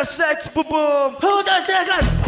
na sex bumbum. Um, dois, três, quatro.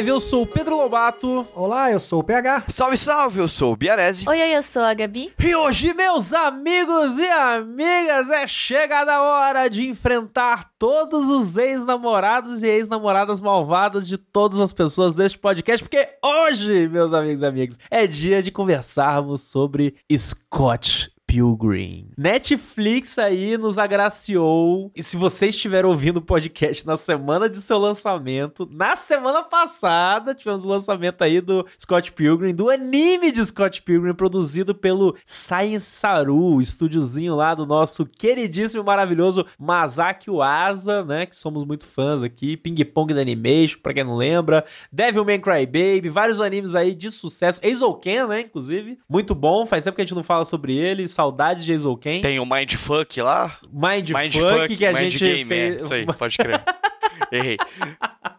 Overdrive, eu sou o Pedro Lobato. Olá, eu sou o PH. Salve, salve, eu sou o Biarese. Oi, oi, eu sou a Gabi. E hoje, meus amigos e amigas, é chegada a hora de enfrentar todos os ex-namorados e ex-namoradas malvadas de todas as pessoas deste podcast, porque hoje, meus amigos e amigas, é dia de conversarmos sobre Scott Pilgrim. Netflix aí nos agraciou. E se você estiver ouvindo o podcast na semana de seu lançamento, na semana passada tivemos o lançamento aí do Scott Pilgrim, do anime de Scott Pilgrim, produzido pelo Science Saru, o estúdiozinho lá do nosso queridíssimo e maravilhoso Masaki Uasa, né? Que somos muito fãs aqui. Ping Pong da Animation, pra quem não lembra. Devilman Crybaby, vários animes aí de sucesso. Eizouken, né? Inclusive. Muito bom. Faz tempo que a gente não fala sobre ele saudades de Eizouken. Tem o Mindfuck lá? Mindfuck Mind que a Mind gente Game, fez. É, isso aí, pode crer. Errei.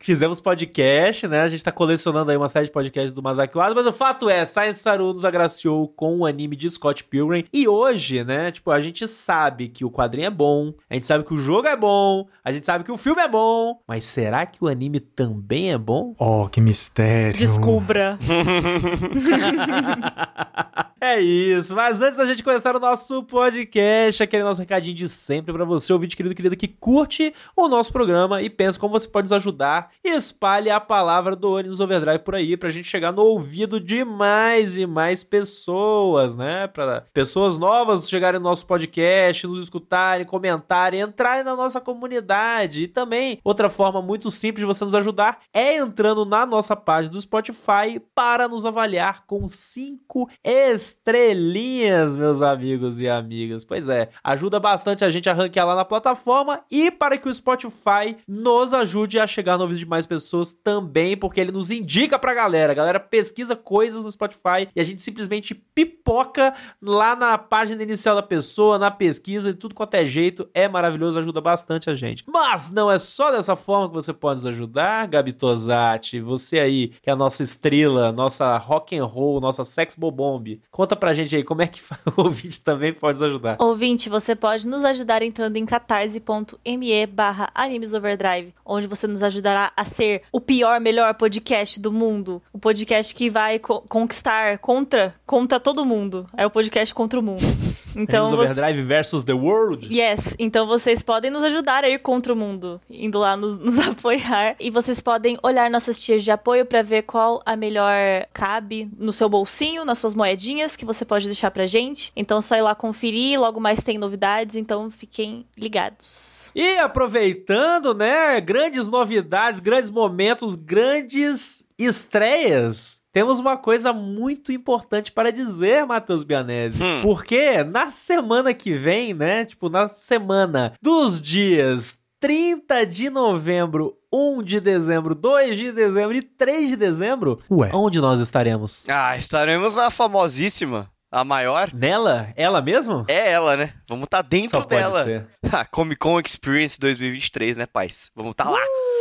Fizemos podcast, né? A gente tá colecionando aí uma série de podcasts do Masaki Wada, mas o fato é, Science Saru nos agraciou com o anime de Scott Pilgrim. E hoje, né, tipo, a gente sabe que o quadrinho é bom, a gente sabe que o jogo é bom, a gente sabe que o filme é bom, mas será que o anime também é bom? Oh, que mistério. Descubra. é isso, mas antes da gente começar o nosso podcast, aquele nosso recadinho de sempre para você, ouvinte querido querida que curte o nosso programa e pensa como você pode nos ajudar e espalhe a palavra do Ônibus Overdrive por aí pra gente chegar no ouvido de mais e mais pessoas, né? Pra pessoas novas chegarem no nosso podcast, nos escutarem, comentarem, entrarem na nossa comunidade. E também, outra forma muito simples de você nos ajudar é entrando na nossa página do Spotify para nos avaliar com cinco estrelinhas, meus amigos e amigas. Pois é, ajuda bastante a gente a ranquear lá na plataforma e para que o Spotify nos ajude a chegar no ouvido de mais pessoas também, porque ele nos indica pra galera. A galera pesquisa coisas no Spotify e a gente simplesmente pipoca lá na página inicial da pessoa, na pesquisa, de tudo quanto é jeito. É maravilhoso, ajuda bastante a gente. Mas não é só dessa forma que você pode nos ajudar, Gabi Tosati. Você aí, que é a nossa estrela, nossa rock and roll, nossa sex bobomb. Conta pra gente aí como é que o ouvinte também pode nos ajudar. Ouvinte, você pode nos ajudar entrando em catarse.me barra animesoverdrive, onde você nos ajudará a ser o pior, melhor podcast do mundo. O podcast que vai co conquistar contra, contra todo mundo. É o podcast contra o mundo. Então, Animes Overdrive versus The World? Yes. Então vocês podem nos ajudar a ir contra o mundo, indo lá nos, nos apoiar. E vocês podem olhar nossas tias de apoio para ver qual a melhor cabe no seu bolsinho, nas suas moedinhas que você pode deixar pra gente. Então só ir lá conferir, logo mais tem novidades, então fiquem ligados. E aproveitando, né, grandes novidades, grandes momentos, grandes estreias, temos uma coisa muito importante para dizer, Matheus Bianese. Hum. Porque na semana que vem, né? Tipo, na semana dos dias 30 de novembro, 1 de dezembro, 2 de dezembro e 3 de dezembro, Ué. onde nós estaremos? Ah, estaremos na famosíssima. A maior? Nela? Ela mesmo? É ela, né? Vamos estar tá dentro Só dela. Pode ser. Comic Con Experience 2023, né, pais? Vamos estar tá lá. Uh,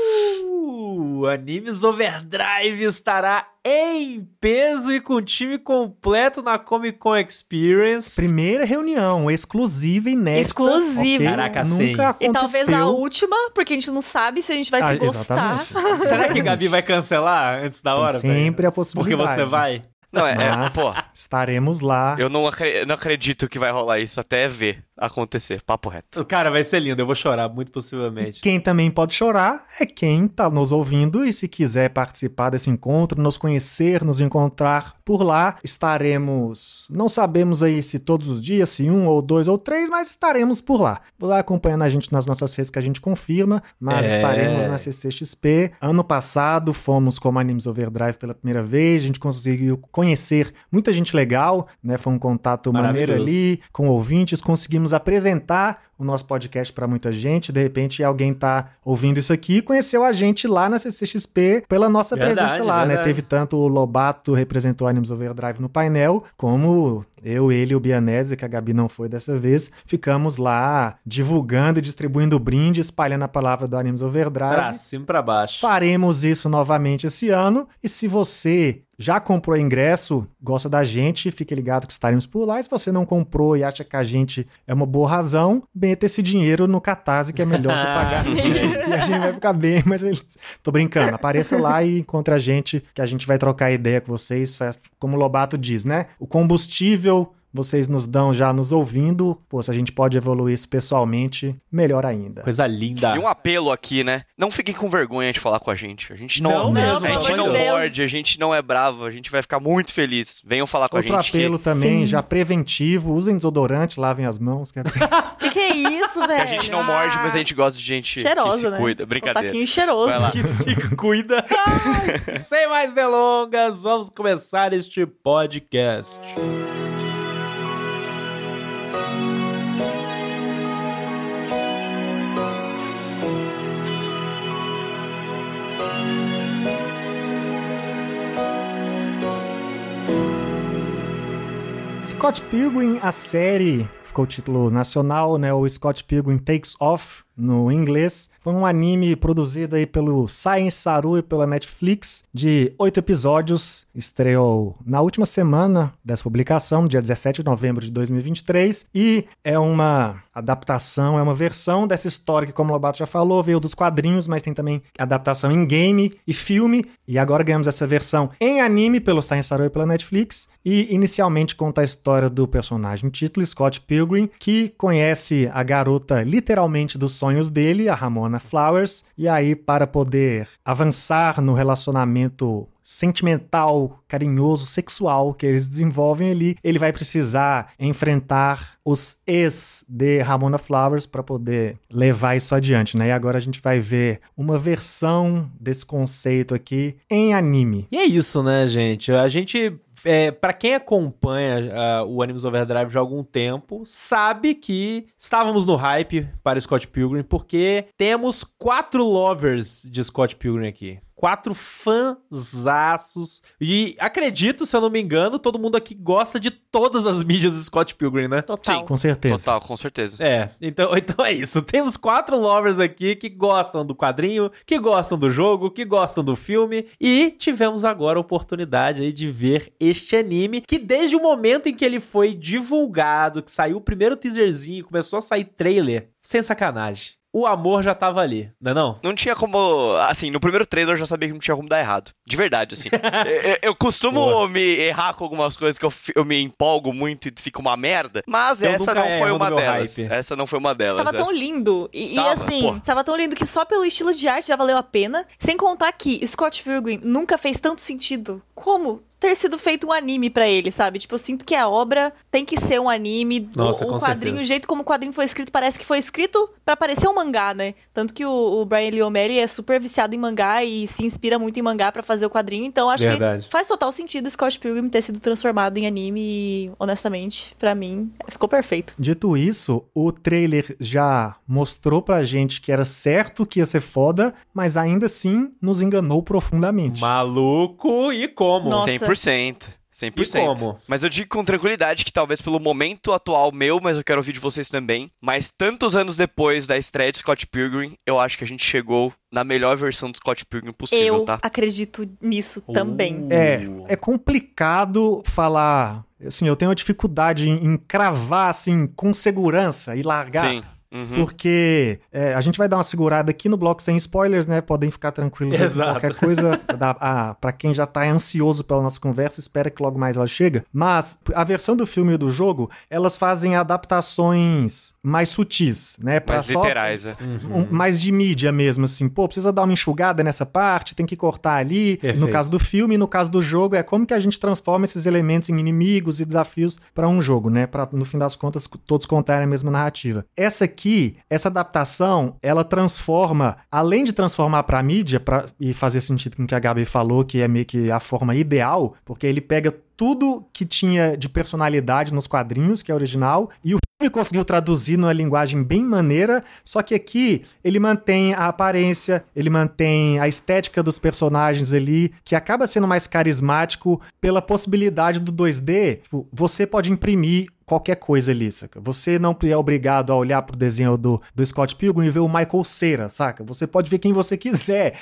Animes Overdrive estará em peso e com time completo na Comic Con Experience. Primeira reunião exclusiva e inédita. Exclusiva. Okay? Caraca, Nunca sim. aconteceu. E talvez a última, porque a gente não sabe se a gente vai Ah, se gostar. exatamente. Será que Gabi vai cancelar antes da Tem hora? sempre velho? a possibilidade. Porque você vai. Não, é, é Mas pô. estaremos lá. Eu não, acre não acredito que vai rolar isso até ver acontecer. Papo reto. Cara, vai ser lindo. Eu vou chorar, muito possivelmente. Quem também pode chorar é quem tá nos ouvindo e se quiser participar desse encontro, nos conhecer, nos encontrar por lá, estaremos, não sabemos aí se todos os dias, se um ou dois ou três, mas estaremos por lá. Por lá acompanhando a gente nas nossas redes que a gente confirma, mas É. estaremos na CCXP. Ano passado fomos como Animes Overdrive pela primeira vez, a gente conseguiu conhecer muita gente legal, né? Foi um contato maneiro ali com ouvintes, conseguimos vamos apresentar o nosso podcast para muita gente. De repente, alguém tá ouvindo isso aqui e conheceu a gente lá na CCXP pela nossa Verdade, presença lá, né? verdade. Teve tanto o Lobato representou Animals Overdrive no painel, como eu, ele e o Bianese, que a Gabi não foi dessa vez, ficamos lá divulgando e distribuindo brinde, espalhando a palavra do Animals Overdrive. Pra cima e pra baixo. Faremos isso novamente esse ano. E se você já comprou ingresso, gosta da gente, fique ligado que estaremos por lá. E se você não comprou e acha que a gente é uma boa razão, meta esse dinheiro no Catarse, que é melhor que pagar. e a gente vai ficar bem, mas eles... tô brincando. Apareça lá e encontre a gente, que a gente vai trocar ideia com vocês. Como o Lobato diz, né? O combustível vocês nos dão já nos ouvindo. Pô, se a gente pode evoluir isso pessoalmente, melhor ainda. Coisa linda. E um apelo aqui, né? Não fiquem com vergonha de falar com a gente. A gente não, Não mesmo, a gente não Deus. morde, a gente não é bravo, a gente vai ficar muito feliz. Venham falar com Outro a gente. apelo que também, Sim. já preventivo, usem desodorante, lavem as mãos. Que é... Que que é isso, velho? a gente não morde, mas a gente gosta de gente Cheirosa, que se né? cuida. Um Brincadeira. taquinho cheiroso. Vai lá. que se cuida. Sem mais delongas, vamos começar este podcast. Scott Pilgrim, a série, ficou o título nacional, né? O Scott Pilgrim Takes Off no inglês. Foi um anime produzido aí pelo Science Saru e pela Netflix, de oito episódios. Estreou na última semana dessa publicação, dia 17 de novembro de 2023. E é uma adaptação, é uma versão dessa história que, como o Lobato já falou, veio dos quadrinhos, mas tem também adaptação em game e filme. E agora ganhamos essa versão em anime pelo Science Saru e pela Netflix. E inicialmente conta a história do personagem título, Scott Pilgrim, que conhece a garota literalmente dos sonhos dele, a Ramona Flowers. E aí, para poder avançar no relacionamento sentimental, carinhoso, sexual que eles desenvolvem ali, ele vai precisar enfrentar os ex de Ramona Flowers para poder levar isso adiante, né? E agora a gente vai ver uma versão desse conceito aqui em anime. E é isso, né, gente? A gente. É, para quem acompanha ah, o Animes Overdrive já há algum tempo, sabe que estávamos no hype para Scott Pilgrim, porque temos quatro lovers de Scott Pilgrim aqui. Quatro fãzaços. E acredito, se eu não me engano, todo mundo aqui gosta de todas as mídias de Scott Pilgrim, né? Total. Com certeza. Total, com certeza. É, então, então é isso. Temos quatro lovers aqui que gostam do quadrinho, que gostam do jogo, que gostam do filme e tivemos agora a oportunidade aí de ver este anime que desde o momento em que ele foi divulgado, que saiu o primeiro teaserzinho, começou a sair trailer, sem sacanagem. O amor já tava ali, não é não? Não tinha como. Assim, no primeiro trailer eu já sabia que não tinha como dar errado. De verdade, assim. eu, eu- costumo Boa. me errar com algumas coisas que eu, eu me empolgo muito e fica uma merda. Mas Eu essa não foi uma delas. hype. Essa não foi uma delas. Tava tão Essa- lindo. E, e Tava, assim, pô. tava tão lindo que só pelo estilo de arte já valeu a pena. Sem contar que Scott Pilgrim nunca fez tanto sentido como ter sido feito um anime pra ele, sabe? Tipo, eu sinto que a obra tem que ser um anime. Nossa, com quadrinho, certeza. o jeito como o quadrinho foi escrito, parece que foi escrito pra parecer um mangá, né? Tanto que o, o Brian Lee O'Malley é super viciado em mangá e se inspira muito em mangá pra fazer o quadrinho. Então, acho Verdade. que faz total sentido Scott Pilgrim ter sido transformado em anime e, honestamente, pra mim, ficou perfeito. Dito isso, o trailer já mostrou pra gente que era certo que ia ser foda, mas ainda assim nos enganou profundamente. Maluco e como? Nossa. 100%. 100%. E como? Mas eu digo com tranquilidade que talvez pelo momento atual meu, mas eu quero ouvir de vocês também. Mas tantos anos depois da estreia de Scott Pilgrim, eu acho que a gente chegou na melhor versão do Scott Pilgrim possível, Eu tá? acredito nisso também. Uh. É, é complicado falar. Assim, eu tenho uma dificuldade em, em cravar assim com segurança e largar. Sim. Uhum. Porque é, a gente vai dar uma segurada aqui no bloco sem spoilers, né? Podem ficar tranquilos. Exato. Qualquer coisa, ah, pra quem já tá ansioso pela nossa conversa, espera que logo mais ela chega. Mas a versão do filme e do jogo, elas fazem adaptações mais sutis, né? Pra Mais só- literais, é. um- mais de mídia mesmo, assim. Pô, precisa dar uma enxugada nessa parte, tem que cortar ali. No Perfeito. caso do filme e no caso do jogo, é como que a gente transforma esses elementos em inimigos e desafios pra um jogo, né? Pra, no fim das contas, todos contarem a mesma narrativa. Essa aqui, essa adaptação, ela transforma, além de transformar pra mídia, pra, e fazer sentido com o que a Gabi falou, que é meio que a forma ideal, porque ele pega tudo que tinha de personalidade nos quadrinhos, que é original, e o e conseguiu traduzir numa linguagem bem maneira, só que aqui ele mantém a aparência, ele mantém a estética dos personagens ali, que acaba sendo mais carismático pela possibilidade do 2D. Tipo, você pode imprimir qualquer coisa ali, saca? Você não é obrigado a olhar pro desenho do, do Scott Pilgrim e ver o Michael Cera, saca? Você pode ver quem você quiser,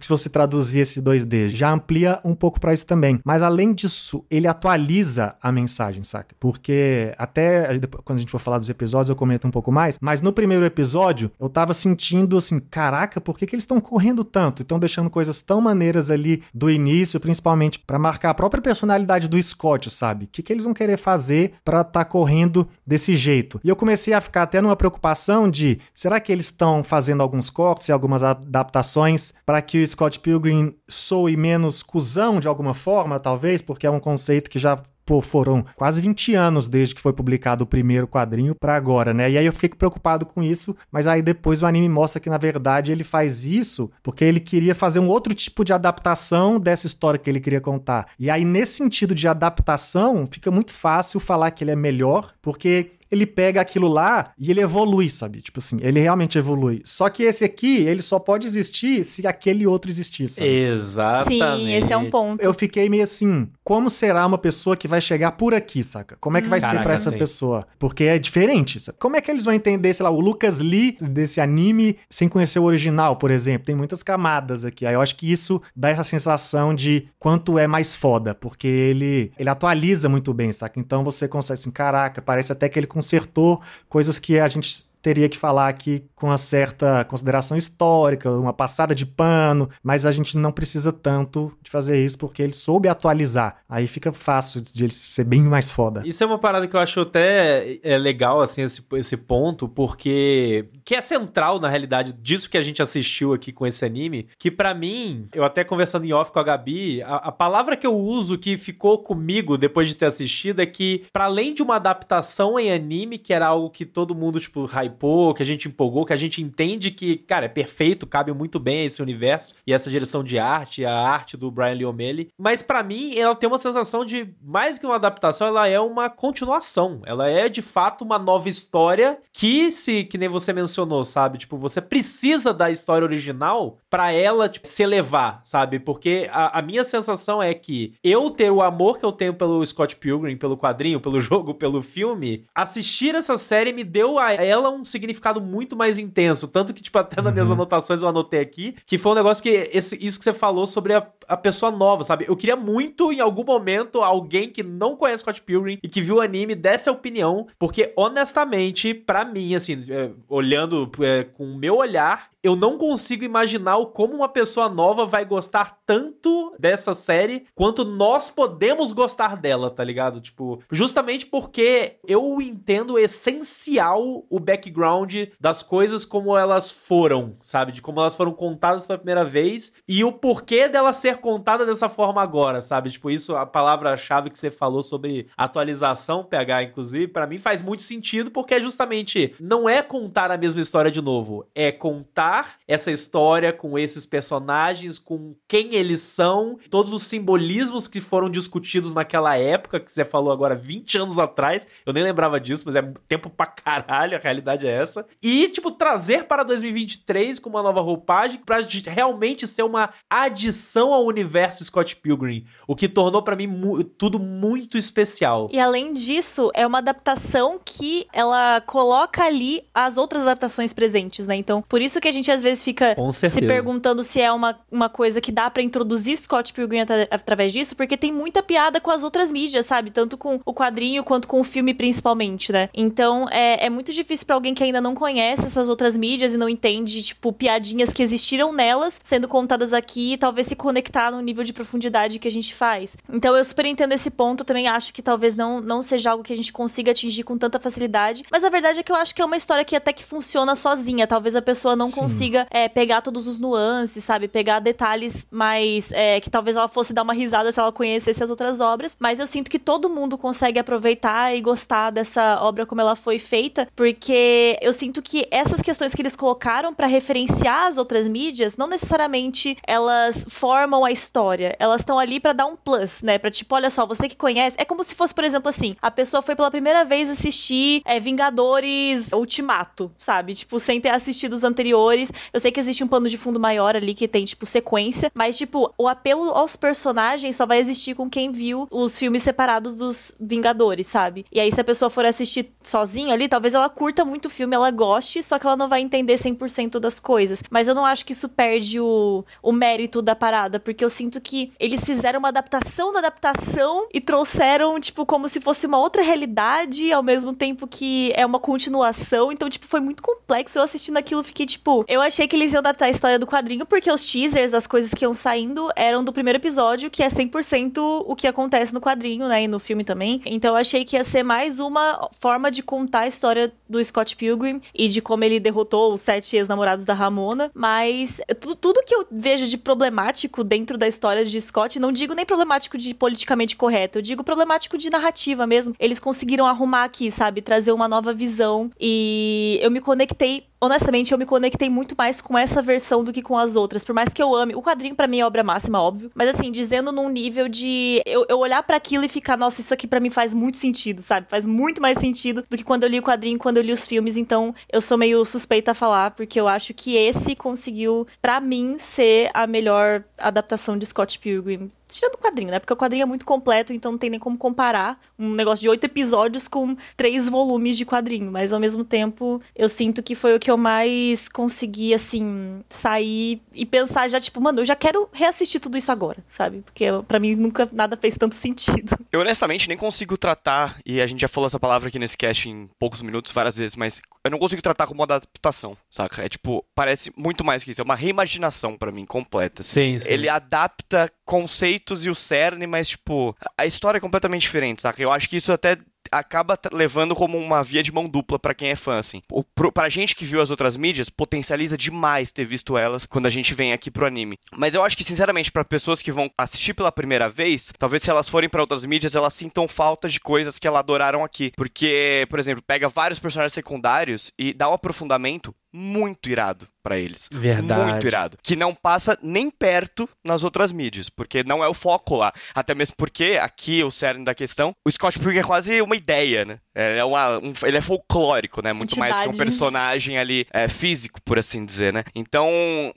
se você traduzir esse 2D, já amplia um pouco para isso também. Mas além disso, ele atualiza a mensagem, saca? Porque até quando a gente for falar dos episódios eu comento um pouco mais, mas no primeiro episódio eu tava sentindo assim, caraca, por que, que eles estão correndo tanto? Estão deixando coisas tão maneiras ali do início, principalmente para marcar a própria personalidade do Scott, sabe? O que, que eles vão querer fazer para tá correndo desse jeito. E eu comecei a ficar até numa preocupação de será que eles estão fazendo alguns cortes e algumas adaptações para que o Scott Pilgrim soe menos cuzão de alguma forma, talvez, porque é um conceito que já pô, foram quase 20 anos desde que foi publicado o primeiro quadrinho para agora, né? E aí eu fiquei preocupado com isso, mas aí depois o anime mostra que na verdade ele faz isso porque ele queria fazer um outro tipo de adaptação dessa história que ele queria contar. E aí nesse sentido de adaptação, fica muito fácil falar que ele é melhor, porque ele pega aquilo lá e ele evolui, sabe? Tipo assim, ele realmente evolui. Só que esse aqui, ele só pode existir se aquele outro existir, sabe? Exatamente. Sim, esse é um ponto. Eu fiquei meio assim, como será uma pessoa que vai chegar por aqui, saca? Como é que vai Caraca, ser para essa sim. pessoa? Porque é diferente, sabe? Como é que eles vão entender, sei lá, o Lucas Lee desse anime sem conhecer o original, por exemplo? Tem muitas camadas aqui. Aí eu acho que isso dá essa sensação de quanto é mais foda, porque ele ele atualiza muito bem, saca? Então você consegue assim, caraca, parece até que ele consertou coisas que a gente teria que falar aqui com uma certa consideração histórica, uma passada de pano, mas a gente não precisa tanto de fazer isso porque ele soube atualizar. Aí fica fácil de ele ser bem mais foda. Isso é uma parada que eu acho até é legal, assim, esse, esse ponto, porque que é central, na realidade, disso que a gente assistiu aqui com esse anime, que para mim, eu até conversando em off com a Gabi, a, a palavra que eu uso que ficou comigo depois de ter assistido é que, para além de uma adaptação em anime, que era algo que todo mundo, tipo, hype hypou, que a gente empolgou, que a gente entende que, cara, é perfeito, cabe muito bem a esse universo e essa direção de arte, a arte do Brian Lee O'Malley. Mas para mim, ela tem uma sensação de mais que uma adaptação, ela é uma continuação. Ela é de fato uma nova história que se que nem você mencionou, sabe? Tipo, você precisa da história original para ela tipo, se elevar, sabe? Porque a, a minha sensação é que eu ter o amor que eu tenho pelo Scott Pilgrim, pelo quadrinho, pelo jogo, pelo filme, assistir essa série me deu a ela um significado muito mais intenso. Tanto que, tipo, até nas minhas uhum. anotações eu anotei aqui, que foi um negócio que, esse, isso que você falou sobre a, a pessoa nova, sabe? Eu queria muito, em algum momento, alguém que não conhece Scott Pilgrim e que viu o anime desse a opinião, porque, honestamente, para mim, assim, é, olhando é, com o meu olhar, eu não consigo imaginar como uma pessoa nova vai gostar tanto dessa série quanto nós podemos gostar dela, tá ligado? Tipo, justamente porque eu entendo essencial o background das coisas como elas foram, sabe? De como elas foram contadas pela primeira vez e o porquê dela ser contada dessa forma agora, sabe? Tipo, isso, a palavra-chave que você falou sobre atualização, PH, inclusive, para mim faz muito sentido porque é justamente não é contar a mesma história de novo, é contar essa história com esses personagens, com quem eles são, todos os simbolismos que foram discutidos naquela época, que você falou agora 20 anos atrás. Eu nem lembrava disso, mas é tempo pra caralho, a realidade é essa. E, tipo, trazer para 2023 com uma nova roupagem pra realmente ser uma adição ao universo Scott Pilgrim, o que tornou para mim mu tudo muito especial. E além disso, é uma adaptação que ela coloca ali as outras adaptações presentes, né? Então, por isso que a gente às vezes fica se perguntando se é uma, uma coisa que dá para introduzir Scott Pilgrim at através disso, porque tem muita piada com as outras mídias, sabe? Tanto com o quadrinho quanto com o filme, principalmente, né? Então é, é muito difícil para alguém que ainda não conhece essas outras mídias e não entende, tipo, piadinhas que existiram nelas sendo contadas aqui e talvez se conectar no nível de profundidade que a gente faz. Então eu super entendo esse ponto, também acho que talvez não, não seja algo que a gente consiga atingir com tanta facilidade, mas a verdade é que eu acho que é uma história que até que funciona sozinha. Talvez a pessoa não consiga consiga é, pegar todos os nuances, sabe? Pegar detalhes mais. É, que talvez ela fosse dar uma risada se ela conhecesse as outras obras. Mas eu sinto que todo mundo consegue aproveitar e gostar dessa obra como ela foi feita, porque eu sinto que essas questões que eles colocaram para referenciar as outras mídias, não necessariamente elas formam a história. Elas estão ali para dar um plus, né? Pra tipo, olha só, você que conhece. É como se fosse, por exemplo, assim: a pessoa foi pela primeira vez assistir é, Vingadores Ultimato, sabe? Tipo, sem ter assistido os anteriores. Eu sei que existe um pano de fundo maior ali que tem, tipo, sequência, mas, tipo, o apelo aos personagens só vai existir com quem viu os filmes separados dos Vingadores, sabe? E aí, se a pessoa for assistir sozinha ali, talvez ela curta muito o filme, ela goste, só que ela não vai entender 100% das coisas. Mas eu não acho que isso perde o, o mérito da parada, porque eu sinto que eles fizeram uma adaptação da adaptação e trouxeram, tipo, como se fosse uma outra realidade, ao mesmo tempo que é uma continuação. Então, tipo, foi muito complexo. Eu assistindo aquilo, fiquei, tipo, eu achei que eles iam adaptar a história do quadrinho, porque os teasers, as coisas que iam saindo, eram do primeiro episódio, que é 100% o que acontece no quadrinho, né? E no filme também. Então, eu achei que ia ser mais uma forma de contar a história do Scott Pilgrim e de como ele derrotou os sete ex-namorados da Ramona. Mas tudo, tudo que eu vejo de problemático dentro da história de Scott, não digo nem problemático de politicamente correto, eu digo problemático de narrativa mesmo. Eles conseguiram arrumar aqui, sabe? Trazer uma nova visão. E eu me conectei honestamente, eu me conectei muito mais com essa versão do que com as outras. Por mais que eu ame. O quadrinho para mim é obra máxima, óbvio. Mas assim, dizendo num nível de eu, eu olhar para aquilo e ficar, nossa, isso aqui para mim faz muito sentido, sabe? Faz muito mais sentido do que quando eu li o quadrinho, quando eu li os filmes. Então, eu sou meio suspeita a falar, porque eu acho que esse conseguiu, para mim, ser a melhor adaptação de Scott Pilgrim tirando o quadrinho, né? Porque o quadrinho é muito completo, então não tem nem como comparar um negócio de oito episódios com três volumes de quadrinho. Mas ao mesmo tempo, eu sinto que foi o que eu mais consegui, assim, sair e pensar já, tipo, mano, eu já quero reassistir tudo isso agora, sabe? Porque para mim nunca nada fez tanto sentido. Eu honestamente nem consigo tratar, e a gente já falou essa palavra aqui nesse cast em poucos minutos, várias vezes, mas eu não consigo tratar como uma adaptação, saca? É tipo, parece muito mais que isso. É uma reimaginação para mim completa. Assim. Sim, sim. Ele adapta conceitos e o cerne, mas, tipo, a história é completamente diferente, saca? Eu acho que isso até acaba levando como uma via de mão dupla para quem é fã, assim. O, pro, pra gente que viu as outras mídias, potencializa demais ter visto elas quando a gente vem aqui pro anime. Mas eu acho que, sinceramente, para pessoas que vão assistir pela primeira vez, talvez se elas forem para outras mídias, elas sintam falta de coisas que elas adoraram aqui. Porque, por exemplo, pega vários personagens secundários e dá um aprofundamento muito irado para eles. Verdade. Muito irado. Que não passa nem perto nas outras mídias, porque não é o foco lá. Até mesmo porque, aqui, o cerne da questão, o Scott Pilgrim é quase uma ideia, né? É uma, um, ele é folclórico, né? Muito Entidade. mais que um personagem ali é, físico, por assim dizer, né? Então,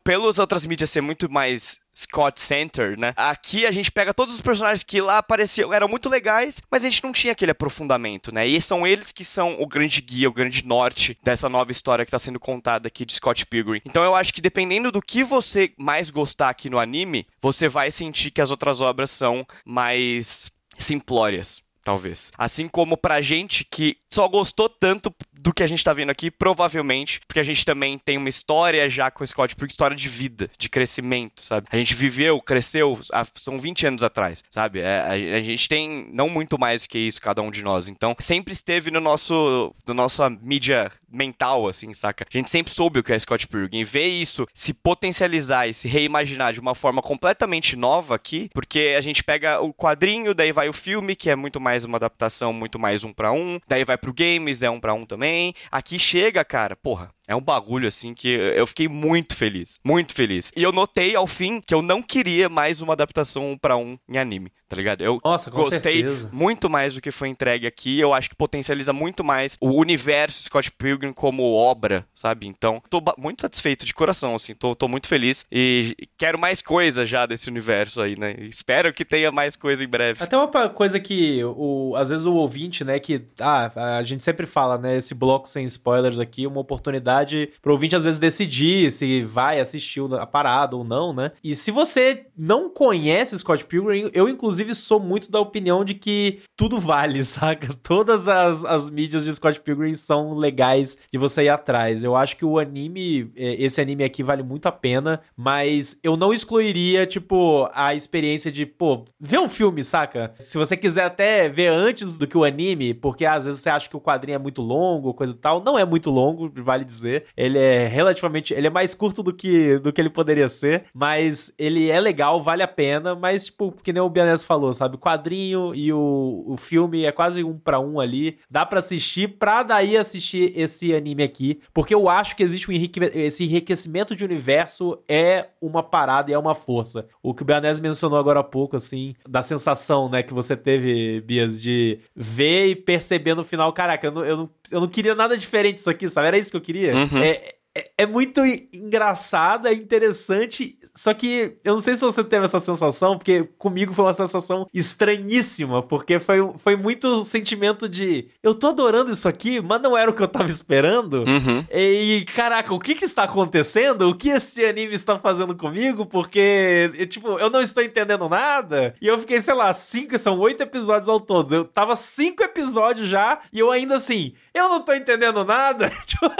pelas outras mídias ser muito mais Scott Center, né? Aqui a gente pega todos os personagens que lá apareciam, eram muito legais, mas a gente não tinha aquele aprofundamento, né? E são eles que são o grande guia, o grande norte dessa nova história que está sendo contada aqui de Scott Pilgrim. Então eu acho que dependendo do que você mais gostar aqui no anime, você vai sentir que as outras obras são mais simplórias talvez. Assim como pra gente que só gostou tanto do que a gente tá vendo aqui, provavelmente, porque a gente também tem uma história já com o Scott Pilgrim, história de vida, de crescimento, sabe? A gente viveu, cresceu, são 20 anos atrás, sabe? É, a, a, gente tem não muito mais que isso, cada um de nós. Então, sempre esteve no nosso, no nossa mídia mental, assim, saca? A gente sempre soube o que é Scott Pilgrim. E ver isso se potencializar e se reimaginar de uma forma completamente nova aqui, porque a gente pega o quadrinho, daí vai o filme, que é muito mais uma adaptação, muito mais um para um, daí vai pro games, é um para um também. Aqui chega, cara, porra, é um bagulho assim que eu fiquei muito feliz, muito feliz. E eu notei ao fim que eu não queria mais uma adaptação um para um em anime, tá ligado? Eu Nossa, gostei certeza. muito mais do que foi entregue aqui. Eu acho que potencializa muito mais o universo Scott Pilgrim como obra, sabe? Então, tô muito satisfeito de coração, assim, tô, tô muito feliz e quero mais coisa já desse universo aí, né? Espero que tenha mais coisa em breve. Até uma coisa que o, às vezes o ouvinte, né, que ah, a gente sempre fala, né, esse bloco sem spoilers aqui, uma oportunidade pro ouvinte às vezes decidir se vai assistir a parada ou não, né? E se você não conhece Scott Pilgrim, eu inclusive sou muito da opinião de que tudo vale, saca? Todas as, as mídias de Scott Pilgrim são legais de você ir atrás. Eu acho que o anime, é, esse anime aqui vale muito a pena, mas eu não excluiria, tipo, a experiência de, pô, ver um filme, saca? Se você quiser até ver antes do que o anime, porque às vezes você acha que o quadrinho é muito longo coisa e tal. Não é muito longo, vale dizer. Ele é relativamente. Ele é mais curto do que, do que ele poderia ser. Mas ele é legal, vale a pena. Mas, tipo, que nem o Bianese falou, sabe? O quadrinho e o, o filme é quase um para um ali. Dá para assistir pra daí assistir esse anime aqui. Porque eu acho que existe um enrique... esse enriquecimento de universo é uma parada e é uma força. O que o Bianese mencionou agora há pouco, assim, da sensação, né, que você teve, Bias, de ver e perceber no final, caraca, eu não, eu não, eu não queria nada diferente disso aqui, sabe? Era isso que eu queria. Uhum. É, é, é muito engraçado, é interessante, só que eu não sei se você teve essa sensação, porque comigo foi uma sensação estranhíssima, porque foi, foi muito sentimento de eu tô adorando isso aqui, mas não era o que eu tava esperando. Uhum. E caraca, o que que está acontecendo? O que esse anime está fazendo comigo? Porque, eu, tipo, eu não estou entendendo nada. E eu fiquei, sei lá, cinco, são oito episódios ao todo. Eu tava cinco episódios já e eu ainda assim, eu não tô entendendo nada. Tipo,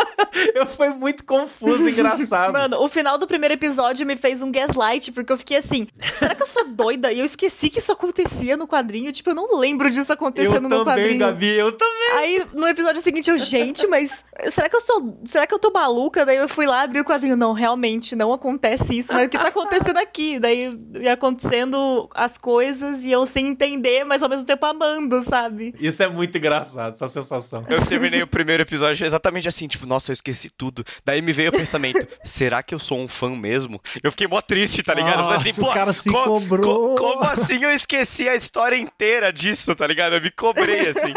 eu fui muito confuso e engraçado. Mano, o final do primeiro episódio me fez um gaslight, porque eu fiquei assim, será que eu sou doida? E eu esqueci que isso acontecia no quadrinho. Tipo, eu não lembro disso acontecendo eu no também, quadrinho. Gabi, eu também. Aí, no episódio seguinte, eu, gente, mas será que eu sou. Será que eu tô maluca? Daí eu fui lá abrir o quadrinho. Não, realmente, não acontece isso. Mas o que tá acontecendo aqui? Daí ia acontecendo as coisas e eu sem entender, mas ao mesmo tempo amando, sabe? Isso é muito engraçado, essa sensação. Eu terminei o primeiro episódio exatamente assim, tipo, nossa, eu esqueci tudo. Daí me veio o pensamento, será que eu sou um fã mesmo? Eu fiquei mó triste, tá ligado? Eu falei assim, Nossa, pô, o cara se co- cobrou. co- como assim eu esqueci a história inteira disso, tá ligado? Eu me cobrei, assim.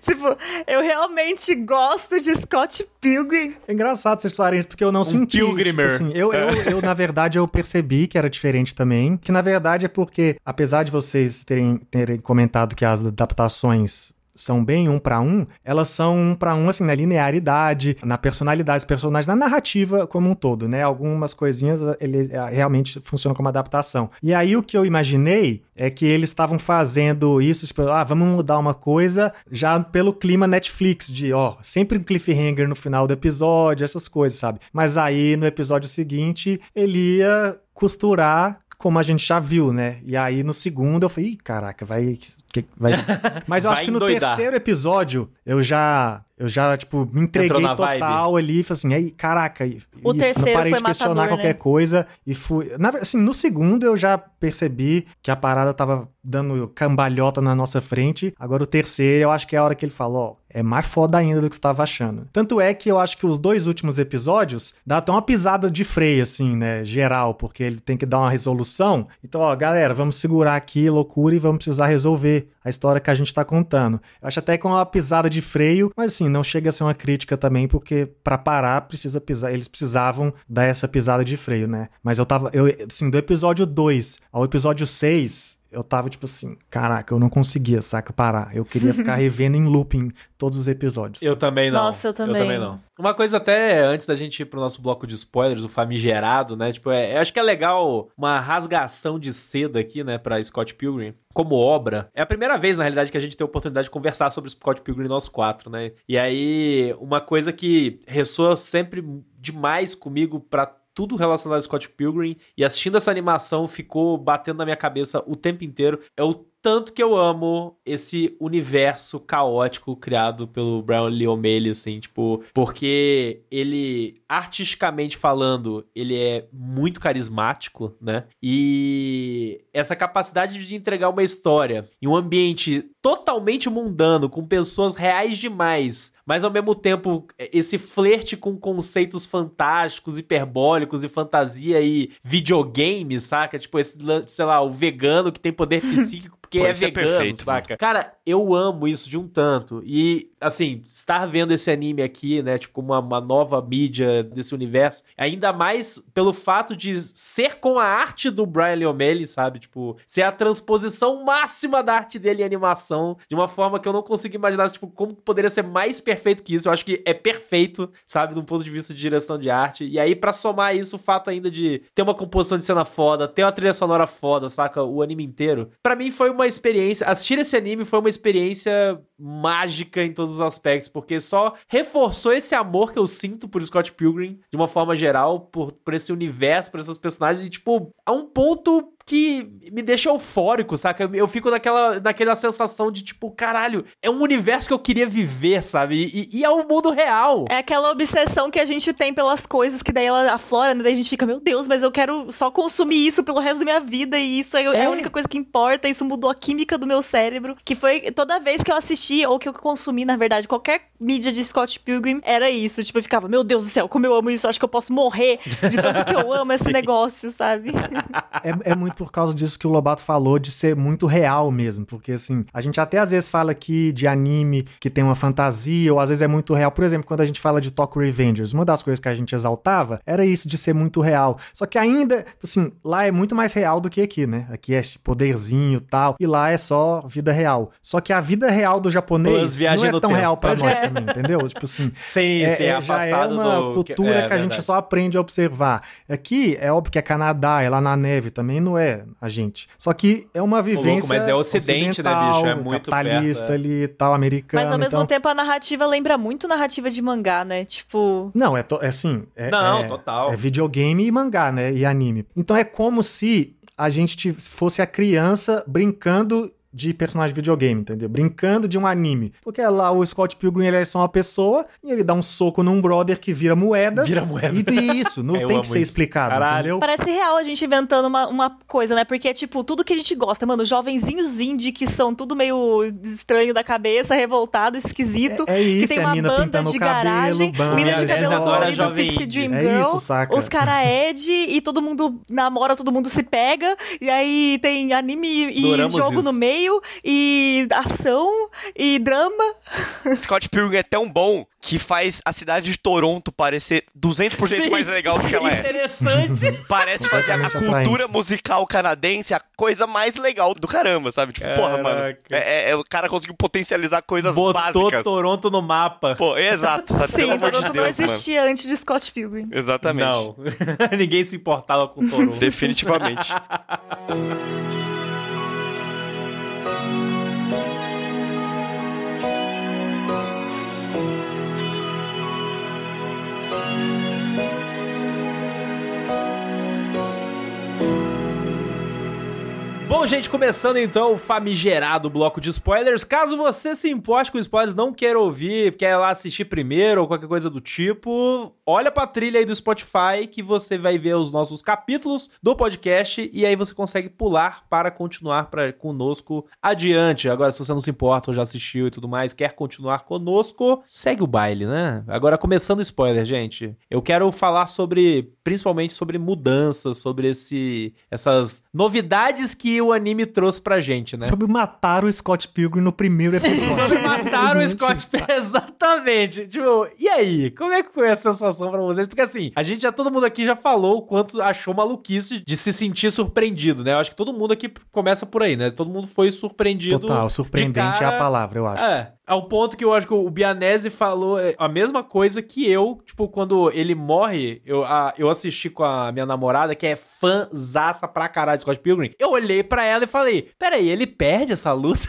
Tipo, eu realmente gosto de Scott Pilgrim. É engraçado vocês falarem isso, porque eu não senti. pilgrimer. Assim, eu, eu, eu, na verdade, eu percebi que era diferente também. Que, na verdade, é porque, apesar de vocês terem, terem comentado que as adaptações são bem um pra um, elas são um pra um, assim, na linearidade, na personalidade dos personagens, na narrativa como um todo, né? Algumas coisinhas, ele eh, realmente funciona como adaptação. E aí, o que eu imaginei é que eles estavam fazendo isso, tipo, ah, vamos mudar uma coisa já pelo clima Netflix, de, ó, sempre um cliffhanger no final do episódio, essas coisas, sabe? Mas aí, no episódio seguinte, ele ia costurar como a gente já viu, né? E aí no segundo eu falei, Ih, caraca, vai. Que- vai... Mas eu Vai acho que no endoidar. terceiro episódio eu já. Eu já, tipo, me entreguei na vibe. total ali e falei assim, aí, caraca, e- O isso, terceiro não parei foi de questionar matador, qualquer né? coisa e fui. Na, assim, no segundo eu já percebi que a parada tava dando cambalhota na nossa frente. Agora o terceiro, eu acho que é a hora que ele falou, ó, é mais foda ainda do que você tava achando. Tanto é que eu acho que os dois últimos episódios dá até uma pisada de freio, assim, né? Geral, porque ele tem que dar uma resolução. Então, ó, galera, vamos segurar aqui, loucura, e vamos precisar resolver a história que a gente tá contando. Eu acho até que é uma pisada de freio, mas assim, não chega a ser uma crítica também, porque pra parar precisa pisar. Eles precisavam dar essa pisada de freio, né? Mas eu tava, eu, assim, do episódio 2 ao episódio 6, eu tava tipo assim, caraca, eu não conseguia, saca, parar. Eu queria ficar revendo em looping todos os episódios. Eu também não. Nossa, eu também. não. Uma coisa até antes da gente ir pro nosso bloco de spoilers, o famigerado, né? Tipo, é, eu acho que é legal uma rasgação de seda aqui, né, pra Scott Pilgrim como obra. É a primeira vez, na realidade, que a gente tem a oportunidade de conversar sobre Scott Pilgrim nós quatro, né? E aí, uma coisa que ressoa sempre demais comigo pra tudo relacionado a Scott Pilgrim e assistindo essa animação ficou batendo na minha cabeça o tempo inteiro. É o tanto que eu amo esse universo caótico criado pelo Brian Lee O'Malley, assim, tipo, porque ele, artisticamente falando, ele é muito carismático, né? E essa capacidade de entregar uma história em um ambiente totalmente mundano, com pessoas reais demais, mas ao mesmo tempo esse flerte com conceitos fantásticos, hiperbólicos e fantasia e videogame, saca? Tipo, esse, sei lá, o vegano que tem poder psíquico porque Pô, é é vegano, perfeito, saca? Cara, eu amo isso de um tanto. E, assim, estar vendo esse anime aqui, né, tipo, uma, uma nova mídia desse universo, ainda mais pelo fato de ser com a arte do Brian Lee O'Malley, sabe? Tipo, ser a transposição máxima da arte dele em animação, de uma forma que eu não consigo imaginar, tipo, como poderia ser mais perfeito que isso. Eu acho que é perfeito, sabe, do ponto de vista de direção de arte. E aí, pra somar isso, o fato ainda de ter uma composição de cena foda, ter uma trilha sonora foda, saca? O anime inteiro. Pra mim foi uma experiência. Assistir esse anime foi uma experiência mágica em todos os aspectos, porque só reforçou esse amor que eu sinto por Scott Pilgrim, de uma forma geral, por, por esse universo, por essas personagens, e, tipo, a um ponto que me deixa eufórico, saca? Eu fico naquela, naquela sensação de tipo, caralho, é um universo que eu queria viver, sabe? E, e é o mundo real. É aquela obsessão que a gente tem pelas coisas que daí ela aflora, né? Daí a gente fica, meu Deus, mas eu quero só consumir isso pelo resto da minha vida e isso é, é. a única coisa que importa. Isso mudou a química do meu cérebro. Que foi toda vez que eu assisti ou que eu consumi, na verdade, qualquer mídia de Scott Pilgrim, era isso. Tipo, eu ficava, meu Deus do céu, como eu amo isso, acho que eu posso morrer de tanto que eu amo esse negócio, sabe? é, é muito por causa disso que o Lobato falou, de ser muito real mesmo. Porque, assim, a gente até às vezes fala aqui de anime que tem uma fantasia, ou às vezes é muito real. Por exemplo, quando a gente fala de Tokyo Revengers, uma das coisas que a gente exaltava era isso de ser muito real. Só que ainda, assim, lá é muito mais real do que aqui, né? Aqui é poderzinho e tal, e lá é só vida real. Só que a vida real do japonês não é tão tempo. real pra nós é. também, entendeu? tipo assim, sim, é, sim, é, já é uma do... cultura é, que a gente só aprende a observar. Aqui é óbvio que é Canadá, é lá na neve também, não é a gente. Só que é uma vivência. Louco, mas é ocidente, né, bicho? É muito capitalista perto, é. ali e tal, americano. Mas ao mesmo então... tempo a narrativa lembra muito narrativa de mangá, né? Tipo. Não, é, to... é assim. É, não, é, total. É videogame e mangá, né? E anime. Então é como se a gente fosse a criança brincando de personagem de videogame, entendeu? Brincando de um anime. Porque lá o Scott Pilgrim ele é só uma pessoa e ele dá um soco num brother que vira moedas. Vira moeda. E isso, não tem que ser isso. explicado, Caralho. entendeu? Parece real a gente inventando uma, uma coisa, né? Porque é tipo, tudo que a gente gosta, mano, jovenzinhos indie que são tudo meio estranho da cabeça, revoltado, esquisito. É, é isso, que tem é uma banda de cabelo, garagem, mina de cabelo colorido, Pixie Dream é Girl. Isso, saca? Os cara Ed e todo mundo namora, todo mundo se pega. E aí tem anime e Duramos jogo isso. no meio. E ação e drama. Scott Pilgrim é tão bom que faz a cidade de Toronto parecer 200% sim, mais legal do que ela é. Interessante. Parece fazer a cultura musical canadense a coisa mais legal do caramba, sabe? Tipo, Caraca. porra, mano. É, é, o cara conseguiu potencializar coisas Botou básicas. Toronto no mapa. Pô, exato. Sabe? Sim, Toronto de Deus, não existia mano. antes de Scott Pilgrim. Exatamente. Não. Ninguém se importava com Toronto. Definitivamente. Bom, gente, começando então o famigerado bloco de spoilers. Caso você se importe com spoilers, não queira ouvir, quer lá assistir primeiro ou qualquer coisa do tipo, olha pra trilha aí do Spotify que você vai ver os nossos capítulos do podcast e aí você consegue pular para continuar pra, conosco adiante. Agora, se você não se importa ou já assistiu e tudo mais, quer continuar conosco, segue o baile, né? Agora, começando o spoiler, gente, eu quero falar sobre, principalmente sobre mudanças, sobre esse, essas novidades que o anime trouxe pra gente, né? Sobre matar o Scott Pilgrim no primeiro episódio. Sobre matar o Scott Pilgrim. Exatamente. Tipo, e aí? Como é que foi a sensação pra vocês? Porque assim, a gente já, todo mundo aqui já falou o quanto achou maluquice de se sentir surpreendido, né? Eu acho que todo mundo aqui começa por aí, né? Todo mundo foi surpreendido. Total, surpreendente cara... é a palavra, eu acho. É, ao ponto que eu acho que o Bianese falou é, a mesma coisa que eu, tipo, quando ele morre, eu, a, eu assisti com a minha namorada, que é fãzaça pra caralho de Scott Pilgrim. Eu olhei pra ela e falei: Peraí, ele perde essa luta?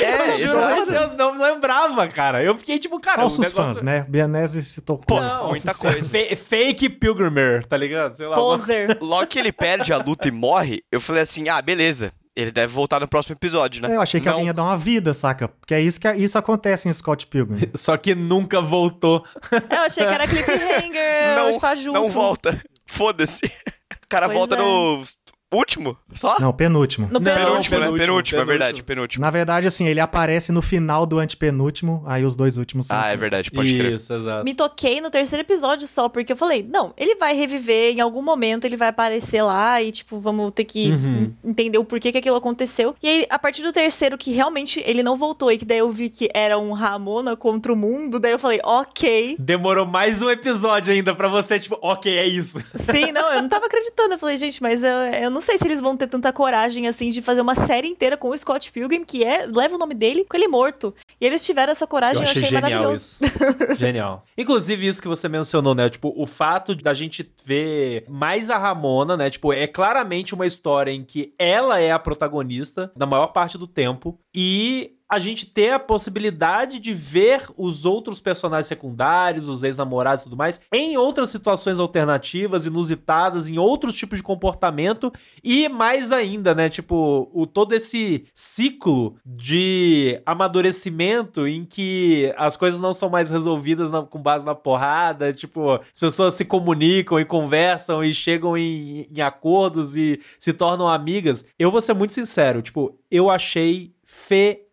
É, eu juro, meu Deus, não lembrava, cara. Eu fiquei tipo, cara. Falsos negócio... fãs, né? Bianese se tocou. Não, muita coisa. Fa fake Pilgrimer, tá ligado? Sei lá. Poser. Logo que ele perde a luta e morre, eu falei assim: ah, beleza. Ele deve voltar no próximo episódio, né? Eu achei que não. alguém ia dar uma vida, saca? Porque é isso que isso acontece em Scott Pilgrim. Só que nunca voltou. Eu achei que era cliffhanger, não, está junto. Não volta. Foda-se. O cara Pois volta é. no último, só? Não, penúltimo. No Não, penúltimo, né? penúltimo, Penúltimo, é verdade, penúltimo. penúltimo. Na verdade, assim, ele aparece no final do antepenúltimo, aí os dois últimos são. Ah, é verdade, pode crer. Isso, exato. Me toquei no terceiro episódio só, porque eu falei, não, ele vai reviver, em algum momento ele vai aparecer lá e, tipo, vamos ter que Uhum. entender o porquê que aquilo aconteceu. E aí, a partir do terceiro, que realmente ele não voltou e que daí eu vi que era um Ramona contra o mundo, daí eu falei, ok. Demorou mais um episódio ainda pra você, tipo, ok, é isso. Sim, não, eu não tava acreditando. Eu falei, gente, mas eu, eu não sei se eles vão ter tanta coragem, assim, de fazer uma série inteira com o Scott Pilgrim, que é, leva o nome dele, com ele morto. E eles tiveram essa coragem, eu, achei, genial maravilhoso. isso. genial. Inclusive, isso que você mencionou, né? Tipo, o fato da gente ver mais a Ramona, né? Tipo, é claramente uma história em que ela é a protagonista na maior parte do tempo. E a gente ter a possibilidade de ver os outros personagens secundários, os ex-namorados e tudo mais, em outras situações alternativas, inusitadas, em outros tipos de comportamento e mais ainda, né? Tipo, o todo esse ciclo de amadurecimento em que as coisas não são mais resolvidas na, com base na porrada, tipo, as pessoas se comunicam e conversam e chegam em, em acordos e se tornam amigas. Eu vou ser muito sincero, tipo, eu achei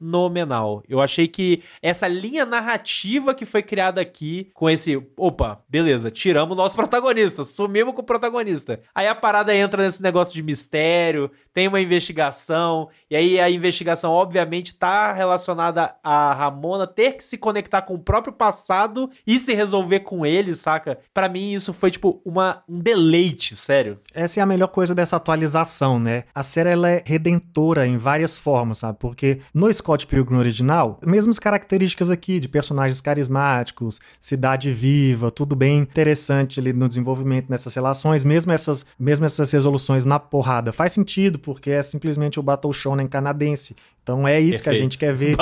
fenomenal. Eu achei que essa linha narrativa que foi criada aqui, com esse, opa, beleza, tiramos o nosso protagonista, sumimos com o protagonista. Aí a parada entra nesse negócio de mistério, tem uma investigação, e aí a investigação, obviamente, tá relacionada a Ramona ter que se conectar com o próprio passado e se resolver com ele, saca? Para mim, isso foi, tipo, uma, um deleite, sério. Essa é a melhor coisa dessa atualização, né? A série ela é redentora em várias formas, sabe? Porque no Scott Pilgrim original, mesmas características aqui de personagens carismáticos, cidade viva, tudo bem interessante ali no desenvolvimento nessas relações, mesmo essas, mesmo essas resoluções na porrada. Faz sentido, porque é simplesmente o Battle Shonen canadense. Então é isso Perfeito. que a gente quer ver.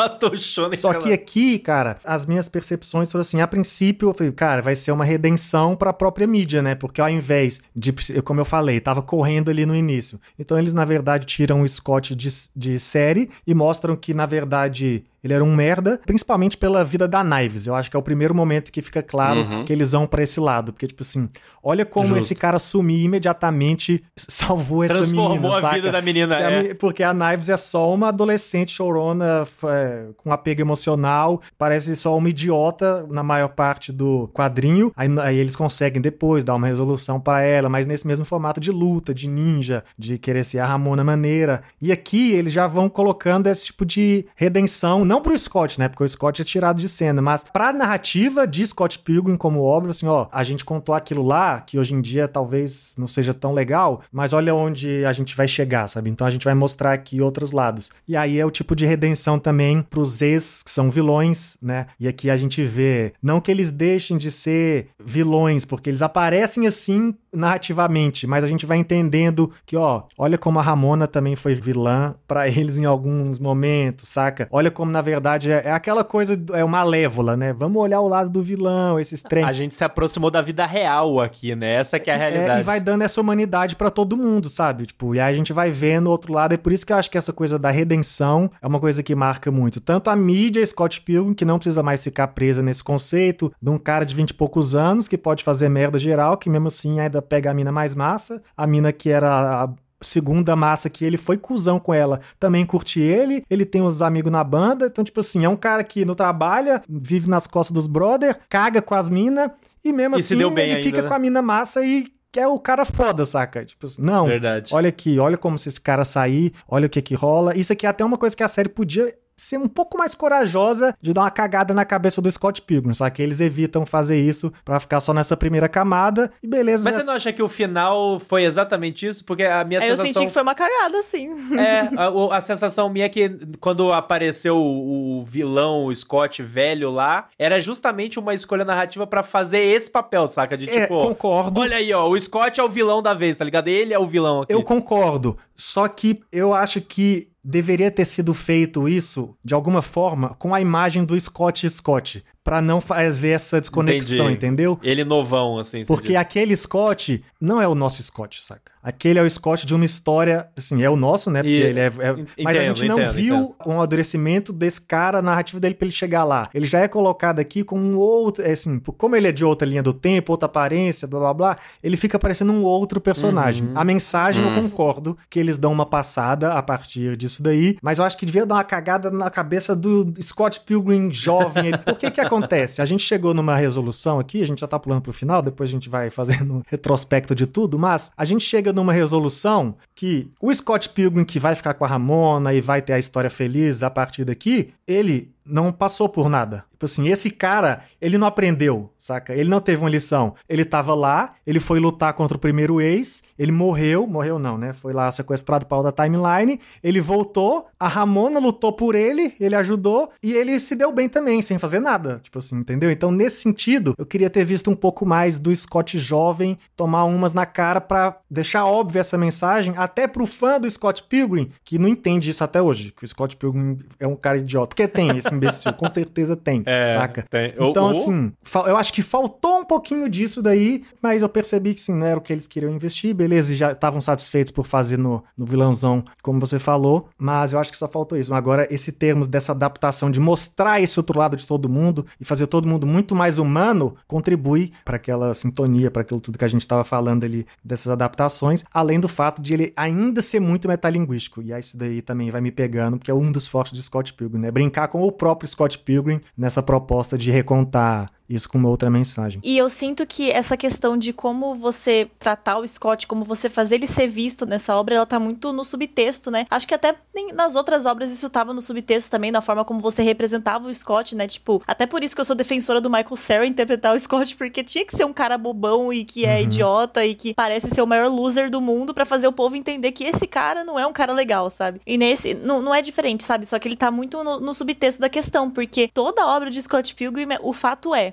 Só que aqui, cara, as minhas percepções foram assim, a princípio eu falei, cara, vai ser uma redenção para a própria mídia, né? Porque ao invés de, como eu falei, tava correndo ali no início. Então eles na verdade tiram o Scott de, de série e mostram que, na verdade, ele era um merda, principalmente pela vida da Knives. Eu acho que é o primeiro momento que fica claro uhum. que eles vão para esse lado. Porque, tipo assim, olha como Justo. esse cara sumiu imediatamente salvou essa Transformou menina. Transformou a vida da menina, é. a, Porque a Knives é só uma adolescente chorona é, com apego emocional, parece só uma idiota na maior parte do quadrinho. Aí, aí eles conseguem depois dar uma resolução para ela, mas nesse mesmo formato de luta, de ninja, de querer ser a Ramona maneira. E aqui eles já vão colocando esse tipo de redenção não pro Scott, né? Porque o Scott é tirado de cena, mas pra narrativa de Scott Pilgrim como obra, assim, ó, a gente contou aquilo lá, que hoje em dia talvez não seja tão legal, mas olha onde a gente vai chegar, sabe? Então a gente vai mostrar aqui outros lados. E aí é o tipo de redenção também pros ex, que são vilões, né? E aqui a gente vê, não que eles deixem de ser vilões, porque eles aparecem assim narrativamente, mas a gente vai entendendo que, ó, olha como a Ramona também foi vilã para eles em alguns momentos, saca? Olha como na verdade é, é aquela coisa, é uma lévola, né? Vamos olhar o lado do vilão, esses trem. A gente se aproximou da vida real aqui, né? Essa que é a realidade. É, e vai dando essa humanidade para todo mundo, sabe? Tipo, e aí a gente vai vendo o outro lado. É por isso que eu acho que essa coisa da redenção é uma coisa que marca muito. Tanto a mídia, Scott Pilgrim, que não precisa mais ficar presa nesse conceito de um cara de 20 e poucos anos que pode fazer merda geral, que mesmo assim ainda pega a mina mais massa, a mina que era a segunda massa que ele foi cuzão com ela, também curte ele, ele tem os amigos na banda, então, tipo assim, é um cara que não trabalha, vive nas costas dos brother, caga com as minas, e mesmo e assim ele ainda, fica né? com a mina massa e que é o cara foda, saca? Tipo, assim, não, Verdade. olha aqui, olha como se esse cara sair, olha o que que rola. Isso aqui é até uma coisa que a série podia ser um pouco mais corajosa de dar uma cagada na cabeça do Scott Pilgrim, só que eles evitam fazer isso para ficar só nessa primeira camada e beleza. Mas você não acha que o final foi exatamente isso? Porque a minha é, sensação... Eu senti que foi uma cagada, sim. É, a, a sensação minha é que quando apareceu o, o vilão, o Scott velho lá, era justamente uma escolha narrativa para fazer esse papel, saca? De é, tipo... É, concordo. Olha aí, ó, o Scott é o vilão da vez, tá ligado? Ele é o vilão aqui. Eu concordo, só que eu acho que deveria ter sido feito isso de alguma forma com a imagem do Scott Scott para não fazer essa desconexão, Entendi. entendeu? Ele novão, assim. Porque aquele Scott não é o nosso Scott, saca? Aquele é o Scott de uma história, assim, é o nosso, né? Porque e... ele é, é... Entendo, mas a gente não entendo, viu entendo. o amadurecimento desse cara, a narrativa dele pra ele chegar lá. Ele já é colocado aqui com um outro, é assim, como ele é de outra linha do tempo, outra aparência, blá blá blá, ele fica parecendo um outro personagem. Uhum. A mensagem uhum. eu concordo que eles dão uma passada a partir disso daí, mas eu acho que devia dar uma cagada na cabeça do Scott Pilgrim jovem. Ele, por que que acontece? A gente chegou numa resolução aqui, a gente já tá pulando pro final, depois a gente vai fazendo retrospecto de tudo, mas a gente chega numa resolução que o Scott Pilgrim que vai ficar com a Ramona e vai ter a história feliz a partir daqui, ele não passou por nada. Tipo assim, esse cara, ele não aprendeu, saca? Ele não teve uma lição. Ele tava lá, ele foi lutar contra o primeiro ex, ele morreu, morreu não, né? Foi lá sequestrado para outra timeline, ele voltou, a Ramona lutou por ele, ele ajudou e ele se deu bem também, sem fazer nada, tipo assim, entendeu? Então, nesse sentido, eu queria ter visto um pouco mais do Scott jovem tomar umas na cara para deixar óbvia essa mensagem, até pro fã do Scott Pilgrim, que não entende isso até hoje, que o Scott Pilgrim é um cara idiota. Porque tem esse imbecil, com certeza tem, É, saca? tem. Então, assim, eu acho que faltou um pouquinho disso daí, mas eu percebi que sim, não era o que eles queriam investir, beleza, e já estavam satisfeitos por fazer no, no vilãozão, como você falou, mas eu acho que só faltou isso. Agora, esse termo dessa adaptação de mostrar esse outro lado de todo mundo e fazer todo mundo muito mais humano, contribui para aquela sintonia, para aquilo tudo que a gente estava falando ali dessas adaptações, além do fato de ele ainda ser muito metalinguístico. E aí isso daí também vai me pegando, porque é um dos fortes de Scott Pilgrim, né? Brincar com o próprio Scott Pilgrim nessa proposta de recontar isso com uma outra mensagem. E eu sinto que essa questão de como você tratar o Scott, como você fazer ele ser visto nessa obra, ela tá muito no subtexto, né? Acho que até nas outras obras isso tava no subtexto também, na forma como você representava o Scott, né? Tipo, até por isso que eu sou defensora do Michael Cera interpretar o Scott, porque tinha que ser um cara bobão e que é idiota e que parece ser o maior loser do mundo pra fazer o povo entender que esse cara não é um cara legal, sabe? E nesse, não, não é diferente, sabe? Só que ele tá muito no, no subtexto da questão, porque toda a obra de Scott Pilgrim, o fato é,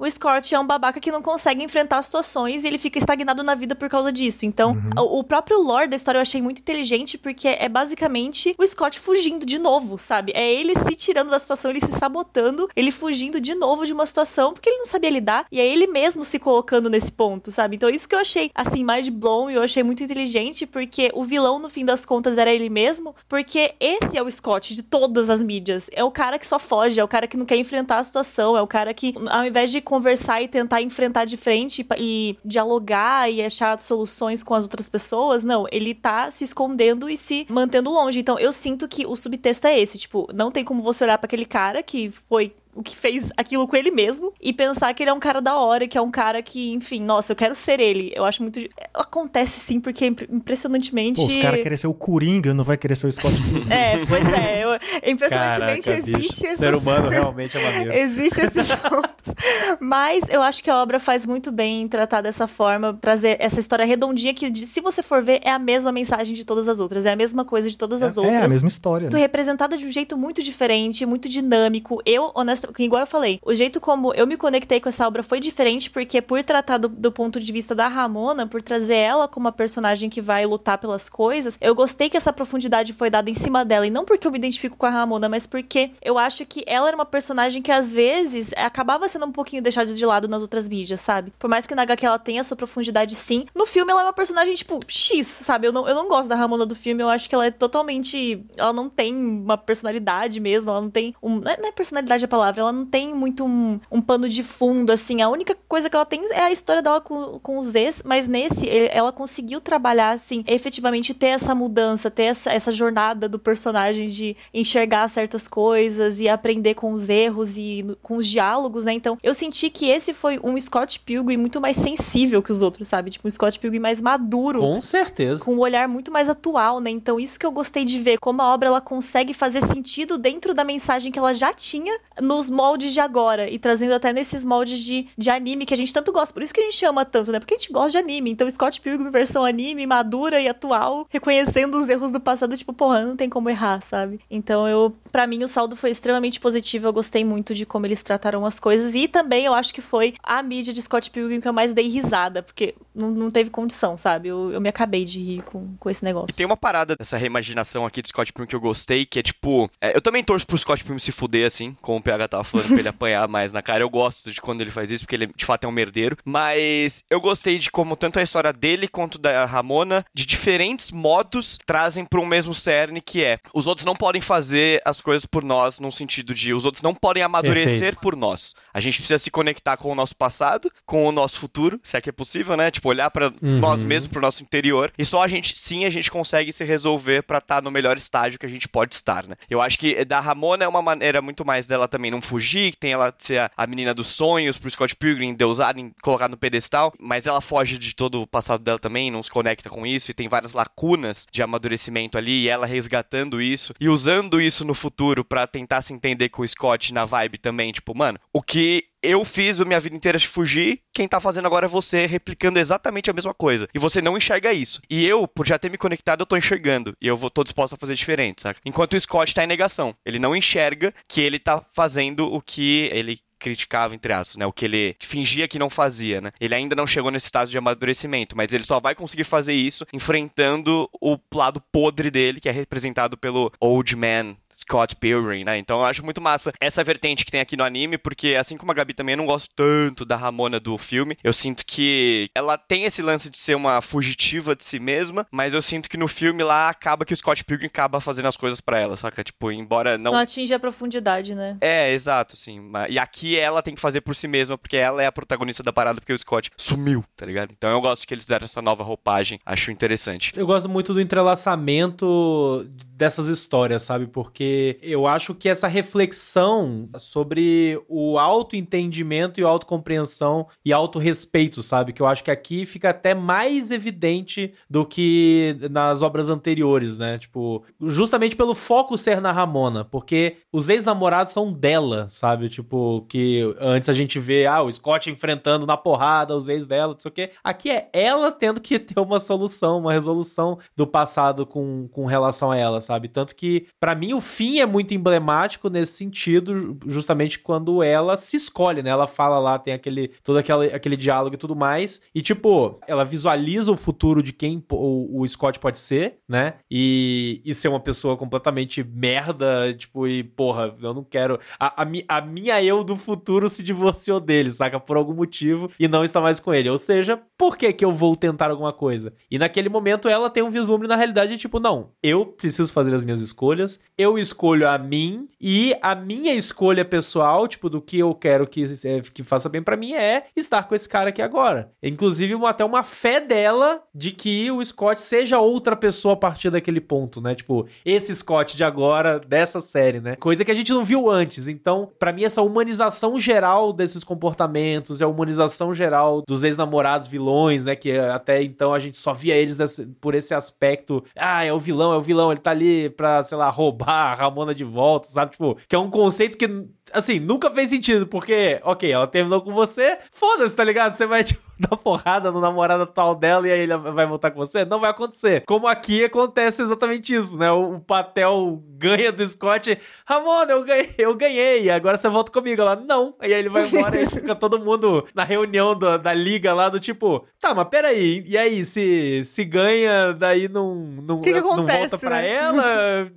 o Scott é um babaca que não consegue enfrentar situações e ele fica estagnado na vida por causa disso. Então, o, o próprio lore da história eu achei muito inteligente porque é basicamente o Scott fugindo de novo, sabe? É ele se tirando da situação, ele se sabotando, ele fugindo de novo de uma situação porque ele não sabia lidar e é ele mesmo se colocando nesse ponto, sabe? Então, isso que eu achei, assim, mais de blown e eu achei muito inteligente porque o vilão, no fim das contas, era ele mesmo, porque esse é o Scott de todas as mídias. É o cara que só foge, é o cara que não quer enfrentar a situação, é o cara que, ao invés de conversar e tentar enfrentar de frente e, e dialogar e achar soluções com as outras pessoas, não, ele tá se escondendo e se mantendo longe. Então eu sinto que o subtexto é esse, tipo, não tem como você olhar para aquele cara que foi o que fez aquilo com ele mesmo e pensar que ele é um cara da hora, que é um cara que, enfim, nossa, eu quero ser ele. Eu acho muito. Acontece sim, porque impre- impressionantemente. Pô, os caras querem ser o Coringa, não vai querer ser o Scott Pilgrim. É, pois é. Eu... Impressionantemente Caraca, existe essas... Ser humano realmente é maneiro. Existe esses pontos. Mas eu acho que a obra faz muito bem em tratar dessa forma, trazer essa história redondinha que, se você for ver, é a mesma mensagem de todas as outras. É a mesma coisa de todas as É, outras. é a mesma história. Né? representada de um jeito muito diferente, muito dinâmico. Eu, honestamente, igual eu falei, o jeito como eu me conectei com essa obra foi diferente, porque por tratar do, do ponto de vista da Ramona, por trazer ela como uma personagem que vai lutar pelas coisas, eu gostei que essa profundidade foi dada em cima dela. E não porque eu me identifico com a Ramona, mas porque eu acho que ela era uma personagem que às vezes acabava sendo um pouquinho deixada de lado nas outras mídias, sabe? Por mais que na HQ ela tenha sua profundidade, sim. No filme ela é uma personagem, tipo, X, sabe? Eu não, eu não gosto da Ramona do filme, eu acho que ela é totalmente. Ela não tem uma personalidade mesmo, ela não tem. Um, não é- não é personalidade a palavra, ela não tem muito um, um pano de fundo, assim. A única coisa que ela tem é a história dela com, com os ex, mas nesse ela conseguiu trabalhar, assim, efetivamente ter essa mudança, ter essa, essa jornada do personagem de enxergar certas coisas e aprender com os erros e no- com os diálogos, né? Então eu senti que esse foi um Scott Pilgrim muito mais sensível que os outros, sabe? Tipo, um Scott Pilgrim mais maduro Com certeza. com um olhar muito mais atual, né? Então isso que eu gostei de ver, como a obra ela consegue fazer sentido dentro da mensagem que ela já tinha nos moldes de agora e trazendo até nesses moldes de, de anime que a gente tanto gosta. Por isso que a gente ama tanto, né? Porque a gente gosta de anime. Então Scott Pilgrim versão anime, madura e atual, reconhecendo os erros do passado, tipo, porra, não tem como errar, sabe? Então eu, para mim o saldo foi extremamente positivo. Eu gostei muito de como eles trataram as coisas e também eu acho que foi a mídia de Scott Pilgrim que eu mais dei risada, porque não, não teve condição, sabe? Eu, eu me acabei de rir com, com esse negócio. E tem uma parada dessa reimaginação aqui de Scott Pilgrim que eu gostei, que é tipo. é, eu também torço pro Scott Pilgrim se fuder, assim, como o PH tava falando, pra ele apanhar mais na cara. Eu gosto de quando ele faz isso, porque ele de fato é um merdeiro. Mas eu gostei de como tanto a história dele quanto da Ramona, de diferentes modos, trazem pra um mesmo cerne que é: os outros não podem fazer as coisas por nós, num sentido de os outros não podem amadurecer Perfeito. por nós. A gente precisa se conectar com o nosso passado, com o nosso futuro, se é que é possível, né? Tipo, olhar pra nós mesmos, pro nosso interior. E só a gente, sim, a gente consegue se resolver pra estar no melhor estágio que a gente pode estar, né? Eu acho que da Ramona é uma maneira muito mais dela também não fugir, que tem ela ser a, a menina dos sonhos, pro Scott Pilgrim deusar, em colocar no pedestal, mas ela foge de todo o passado dela também, não se conecta com isso, e tem várias lacunas de amadurecimento ali, e ela resgatando isso, e usando isso no futuro pra tentar se entender com o Scott na vibe também, tipo, mano, o que eu fiz a minha vida inteira de fugir, quem tá fazendo agora é você, replicando exatamente a mesma coisa. E você não enxerga isso. E eu, por já ter me conectado, eu tô enxergando. E eu vou, tô disposto a fazer diferente, saca? Enquanto o Scott tá em negação. Ele não enxerga que ele tá fazendo o que ele criticava, entre aspas, né? O que ele fingia que não fazia, né? Ele ainda não chegou nesse estado de amadurecimento, mas ele só vai conseguir fazer isso enfrentando o lado podre dele, que é representado pelo Old Man Scott Pilgrim, né? Então eu acho muito massa essa vertente que tem aqui no anime, porque assim como a Gabi também, eu não gosto tanto da Ramona do filme. Eu sinto que ela tem esse lance de ser uma fugitiva de si mesma, mas eu sinto que no filme lá acaba que o Scott Pilgrim acaba fazendo as coisas para ela, saca? Tipo, embora não. Não atinge a profundidade, né? É, exato, sim. E aqui ela tem que fazer por si mesma, porque ela é a protagonista da parada, porque o Scott sumiu, tá ligado? Então eu gosto que eles deram essa nova roupagem, acho interessante. Eu gosto muito do entrelaçamento dessas histórias, sabe? Porque eu acho que essa reflexão sobre o autoentendimento e autocompreensão e autorrespeito, sabe? Que eu acho que aqui fica até mais evidente do que nas obras anteriores, né? Tipo, justamente pelo foco ser na Ramona, porque os ex-namorados são dela, sabe? Tipo, que antes a gente vê, ah, o Scott enfrentando na porrada os ex dela, não sei o quê. Aqui é ela tendo que ter uma solução, uma resolução do passado com, com relação a ela, sabe? Tanto que, para mim, o fim é muito emblemático nesse sentido, justamente quando ela se escolhe, né? Ela fala lá, tem aquele todo aquele, aquele diálogo e tudo mais. E, tipo, ela visualiza o futuro de quem o, o Scott pode ser, né? E, e ser uma pessoa completamente merda, tipo, e, porra, eu não quero. A, a, a minha eu do futuro se divorciou dele, saca? Por algum motivo e não está mais com ele. Ou seja, por que que eu vou tentar alguma coisa? E naquele momento ela tem um vislumbre na realidade, tipo, não, eu preciso fazer as minhas escolhas. Eu escolho a mim e a minha escolha pessoal, tipo, do que eu quero que, é, que faça bem para mim é estar com esse cara aqui agora. Inclusive, até uma fé dela de que o Scott seja outra pessoa a partir daquele ponto, né? Tipo, esse Scott de agora, dessa série, né? Coisa que a gente não viu antes. Então, para mim, essa humanização geral desses comportamentos, a humanização geral dos ex-namorados vilões, né? Que até então a gente só via eles por esse aspecto. Ah, é o vilão, é o vilão, ele tá ali pra, sei lá, roubar a Ramona de volta, sabe? Tipo, que é um conceito que, assim, nunca fez sentido, porque, ok, ela terminou com você, foda-se, tá ligado? Você vai, tipo, dar porrada no namorado atual dela e aí ele vai voltar com você? Não vai acontecer. Como aqui acontece exatamente isso, né? O, o Patel ganha do Scott, Ramona, eu ganhei, eu ganhei, agora você volta comigo. Ela, não. E aí ele vai embora e fica todo mundo na reunião do, da liga lá do tipo, tá, mas peraí, e aí, se, se ganha, daí não, não, que que não acontece, volta pra né? ela?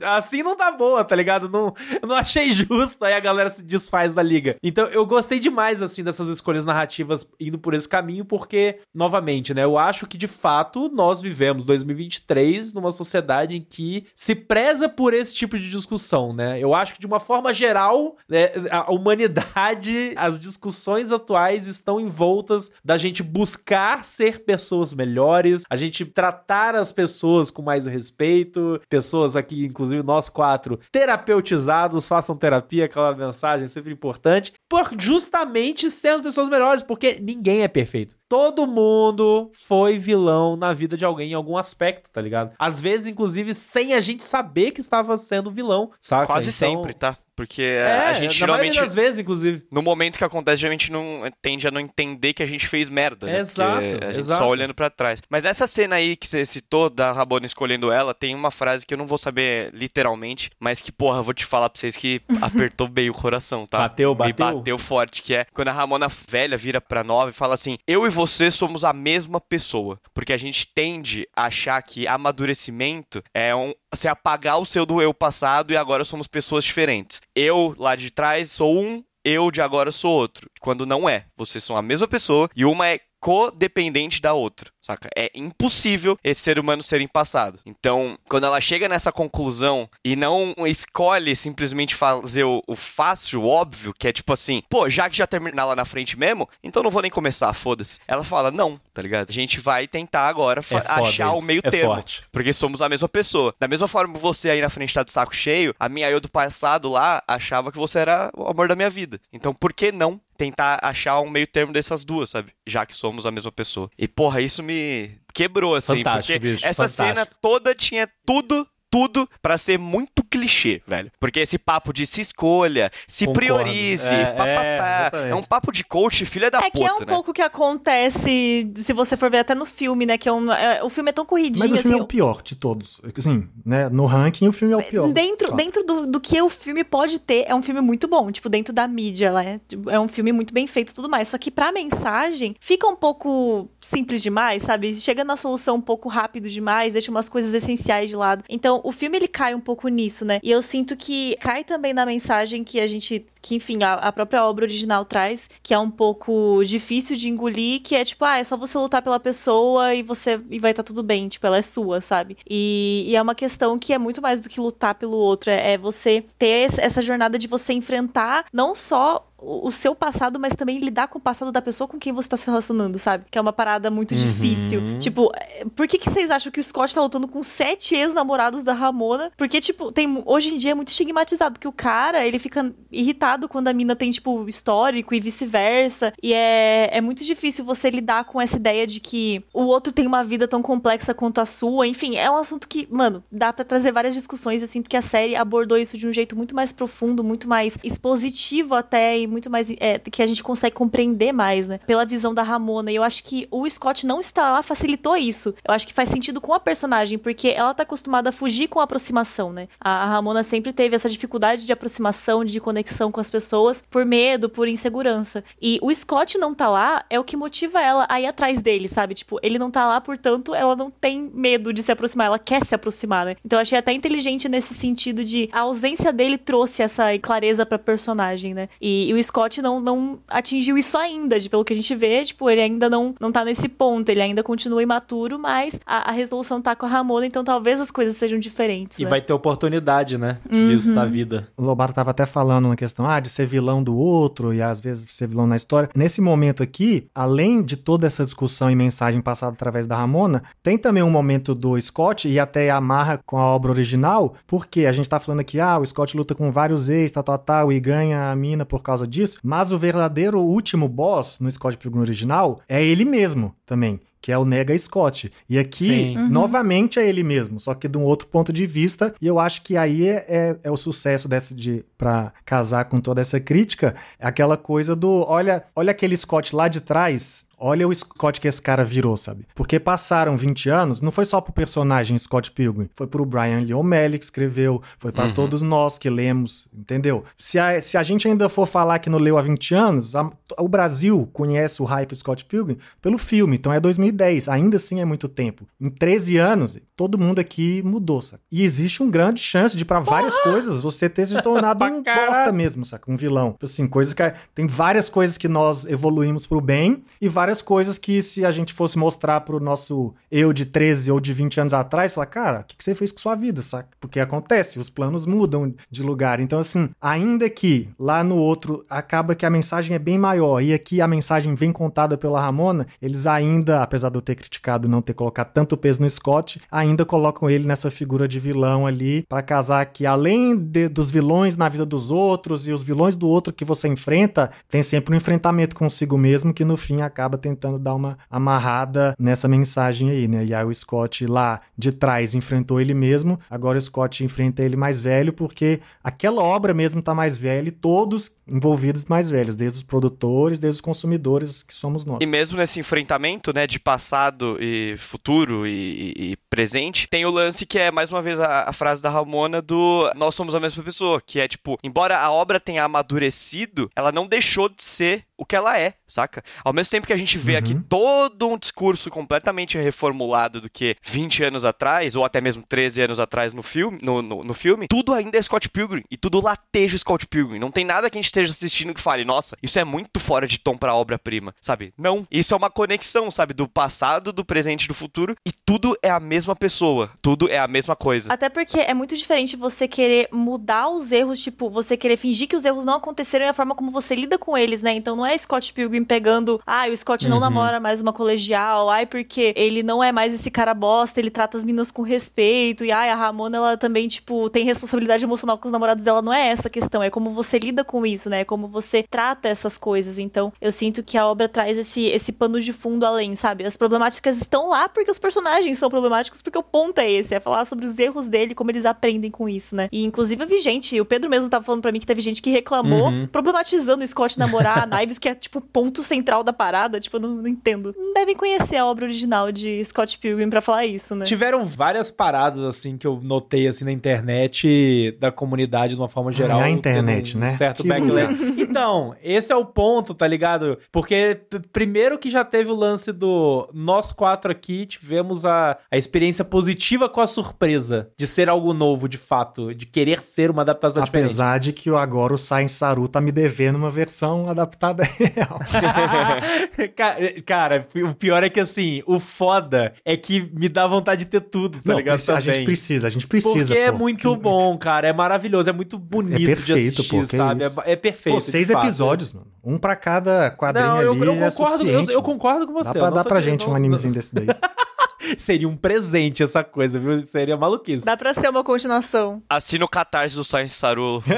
assim não tá boa, tá ligado? Não, eu não achei justo, aí a galera se desfaz da liga. Então eu gostei demais, assim, dessas escolhas narrativas indo por esse caminho, porque, novamente, né, eu acho que de fato nós vivemos 2023 numa sociedade em que se preza por esse tipo de discussão, né? Eu acho que de uma forma geral, né, a humanidade, as discussões atuais estão envoltas da gente buscar ser pessoas melhores, a gente tratar as pessoas com mais respeito, pessoas aqui, inclusive nós quatro, terapeutizados, façam terapia, aquela mensagem sempre importante, por justamente sermos pessoas melhores, porque ninguém é perfeito. Todo mundo foi vilão na vida de alguém em algum aspecto, tá ligado? Às vezes, inclusive, sem a gente saber que estava sendo vilão, saca? Quase Então- sempre, tá? Porque É, a gente geralmente. das vezes, inclusive. No momento que acontece, geralmente não tende a não entender que a gente fez merda, né? Exato, Porque a gente exato. só olhando pra trás. Mas essa cena aí que você citou, da Rabona escolhendo ela, tem uma frase que eu não vou saber literalmente, mas que, porra, eu vou te falar pra vocês que apertou bem o coração, tá? Bateu, Me bateu? bateu forte, que é quando a Ramona velha vira pra nova e fala assim: Eu e você somos a mesma pessoa. Porque a gente tende a achar que amadurecimento é um. Você apagar o seu do eu passado e agora somos pessoas diferentes. Eu, lá de trás, sou um, eu de agora sou outro. Quando não é. Vocês são a mesma pessoa e uma é codependente da outra, saca? É impossível esse ser humano serem passado. Então, quando ela chega nessa conclusão e não escolhe simplesmente fazer o, o fácil, o óbvio, que é tipo assim, pô, já que já terminar lá na frente mesmo, então não vou nem começar, foda-se. Ela fala, não, tá ligado? A gente vai tentar agora É achar o isso. meio É termo. forte. Porque somos a mesma pessoa. Da mesma forma que você aí na frente tá de saco cheio, a minha eu do passado lá achava que você era o amor da minha vida. Então por que não tentar achar um meio termo dessas duas, sabe? Já que somos a mesma pessoa. E porra, isso me quebrou assim, Fantástico, porque bicho, essa fantástico. cena toda tinha tudo tudo pra ser muito clichê, velho. Porque esse papo de se escolha, se Concordo. priorize, É, é, é um papo de coach filha da É que puta, é um né? pouco o que acontece, se você for ver até no filme, né? Que é um, é- o filme é tão corridinho, Mas o filme assim. é o pior de todos. Assim, né? No ranking, o filme é o pior. Dentro, Claro. dentro do, do que o filme pode ter, é um filme muito bom. Tipo, dentro da mídia, né? Tipo, É um filme muito bem feito e tudo mais. Só que pra mensagem, fica um pouco simples demais, sabe? Chega na solução um pouco rápido demais, deixa umas coisas essenciais de lado. Então, o filme, ele cai um pouco nisso, né? E eu sinto que cai também na mensagem que a gente, que enfim, a, a própria obra original traz, que é um pouco difícil de engolir, que é tipo, ah, é só você lutar pela pessoa e você e vai estar tudo bem, tipo, ela é sua, sabe? E, e é uma questão que é muito mais do que lutar pelo outro, é, é você ter essa jornada de você enfrentar não só o seu passado, mas também lidar com o passado da pessoa com quem você tá se relacionando, sabe? Que é uma parada muito difícil. Tipo, é, por que, que vocês acham que o Scott tá lutando com sete ex-namorados da Ramona? Porque, tipo, tem, hoje em dia é muito estigmatizado que o cara, ele fica irritado quando a mina tem, tipo, histórico e vice-versa. E é, é muito difícil você lidar com essa ideia de que o outro tem uma vida tão complexa quanto a sua. Enfim, é um assunto que, mano, dá pra trazer várias discussões. Eu sinto que a série abordou isso de um jeito muito mais profundo, muito mais expositivo até e muito mais é, que a gente consegue compreender mais, né? Pela visão da Ramona. E eu acho que o Scott não estar lá facilitou isso. Eu acho que faz sentido com a personagem, porque ela tá acostumada a fugir com a aproximação, né? A a Ramona sempre teve essa dificuldade de aproximação, de conexão com as pessoas, por medo, por insegurança. E o Scott não tá lá é o que motiva ela a ir atrás dele, sabe? Tipo, ele não tá lá, portanto, ela não tem medo de se aproximar, ela quer se aproximar, né? Então eu achei até inteligente nesse sentido de a ausência dele trouxe essa clareza pra personagem, né? E, e o Scott não, não atingiu isso ainda, de, pelo que a gente vê, tipo, ele ainda não, não tá nesse ponto, ele ainda continua imaturo, mas a, a resolução tá com a Ramona, então talvez as coisas sejam diferentes. E né? vai ter oportunidade, né? Disso na vida. O Lobato tava até falando uma questão ah, de ser vilão do outro e às vezes ser vilão na história. Nesse momento aqui, além de toda essa discussão e mensagem passada através da Ramona, tem também um momento do Scott e até amarra com a obra original, porque a gente tá falando aqui, ah, o Scott luta com vários ex, tal, tal, tal, e ganha a mina por causa disso, mas o verdadeiro último boss no Scott Pilgrim original é ele mesmo também. Que é o Nega Scott. E aqui. Uhum. novamente, é ele mesmo, só que de um outro ponto de vista. E eu acho que aí é, é, é o sucesso dessa de para casar com toda essa crítica, é aquela coisa do olha, olha aquele Scott lá de trás, olha o Scott que esse cara virou, sabe? Porque passaram 20 anos, não foi só pro personagem Scott Pilgrim, foi pro Brian Lee O'Malley que escreveu, foi para todos nós que lemos, entendeu? Se a, se a gente ainda for falar que não leu há 20 anos, a- o Brasil conhece o hype Scott Pilgrim pelo filme, então é 2010, ainda assim é muito tempo. Em 13 anos, todo mundo aqui mudou, sabe? E existe uma grande chance de, para várias coisas, você ter se tornado um bosta mesmo, saca? Um vilão. Tipo Assim, coisas que. Tem várias coisas que nós evoluímos pro bem e várias coisas que, se a gente fosse mostrar pro nosso eu de 13 ou de 20 anos atrás, falar, cara, o que, que você fez com sua vida, saca? Porque acontece, os planos mudam de lugar. Então, assim, ainda que lá no outro acaba que a mensagem é bem maior e aqui a mensagem vem contada pela Ramona, eles ainda, apesar de eu ter criticado não ter colocado tanto peso no Scott, ainda colocam ele nessa figura de vilão ali pra casar que além de- dos vilões na vida dos outros e os vilões do outro que você enfrenta, tem sempre um enfrentamento consigo mesmo que no fim acaba tentando dar uma amarrada nessa mensagem aí, né? E aí o Scott lá de trás enfrentou ele mesmo, agora o Scott enfrenta ele mais velho porque aquela obra mesmo tá mais velha e todos envolvidos mais velhos, desde os produtores, desde os consumidores que somos nós. E mesmo nesse enfrentamento, né, de passado e futuro e, e- presente, tem o lance que é, mais uma vez, a, a frase da Ramona do nós somos a mesma pessoa, que é tipo, embora a obra tenha amadurecido, ela não deixou de ser o que ela é, saca? Ao mesmo tempo que a gente vê aqui todo um discurso completamente reformulado do que 20 anos atrás, ou até mesmo 13 anos atrás no filme, no, no, no filme, tudo ainda é Scott Pilgrim, e tudo lateja Scott Pilgrim. Não tem nada que a gente esteja assistindo que fale, nossa, isso é muito fora de tom pra obra-prima, sabe? Não. Isso é uma conexão, sabe? Do passado, do presente e do futuro, e tudo é a mesma pessoa. Tudo é a mesma coisa. Até porque é muito diferente você querer mudar os erros, tipo, você querer fingir que os erros não aconteceram e a forma como você lida com eles, né? Então não é é Scott Pilgrim pegando, ah, o Scott não Uhum. namora mais uma colegial, ai, porque ele não é mais esse cara bosta, ele trata as meninas com respeito, e ai, a Ramona, ela também, tipo, tem responsabilidade emocional com os namorados dela. Não é essa a questão, é como você lida com isso, né? É como você trata essas coisas. Então, eu sinto que a obra traz esse, esse pano de fundo além, sabe? As problemáticas estão lá porque os personagens são problemáticos, porque o ponto é esse, é falar sobre os erros dele, como eles aprendem com isso, né? E, inclusive, eu vi gente, o Pedro mesmo tava falando pra mim que teve gente que reclamou, Uhum. problematizando o Scott namorar a Knives, que é, tipo, o ponto central da parada. Tipo, eu não, não entendo. Não devem conhecer a obra original de Scott Pilgrim pra falar isso, né? Tiveram várias paradas, assim, que eu notei, assim, na internet, da comunidade, de uma forma geral. a internet, um né? certo Que backlash. Então, esse é o ponto, tá ligado? Porque, primeiro que já teve o lance do... Nós quatro aqui tivemos a, a experiência positiva com a surpresa de ser algo novo, de fato. De querer ser uma adaptação diferente. Apesar de que agora o Sain Saru tá me devendo uma versão adaptada real. Cara, o pior é que, assim, o foda é que me dá vontade de ter tudo, tá Não, ligado? precisa- a gente precisa, a gente precisa. Porque é pô. muito Que- bom, cara. É maravilhoso, é muito bonito de perfeito, assistir, pô, sabe? É, é perfeito. Pô, seis de fato. episódios, mano. Um pra cada quadrinho Não, eu, ali eu é concordo, eu, suficiente, eu mano. concordo com Dá você. pra eu não dar pra gente um não- animezinho desse daí. Seria um presente essa coisa, viu? Seria maluquice. Dá pra ser uma continuação. Assina o catarse do Science Saru.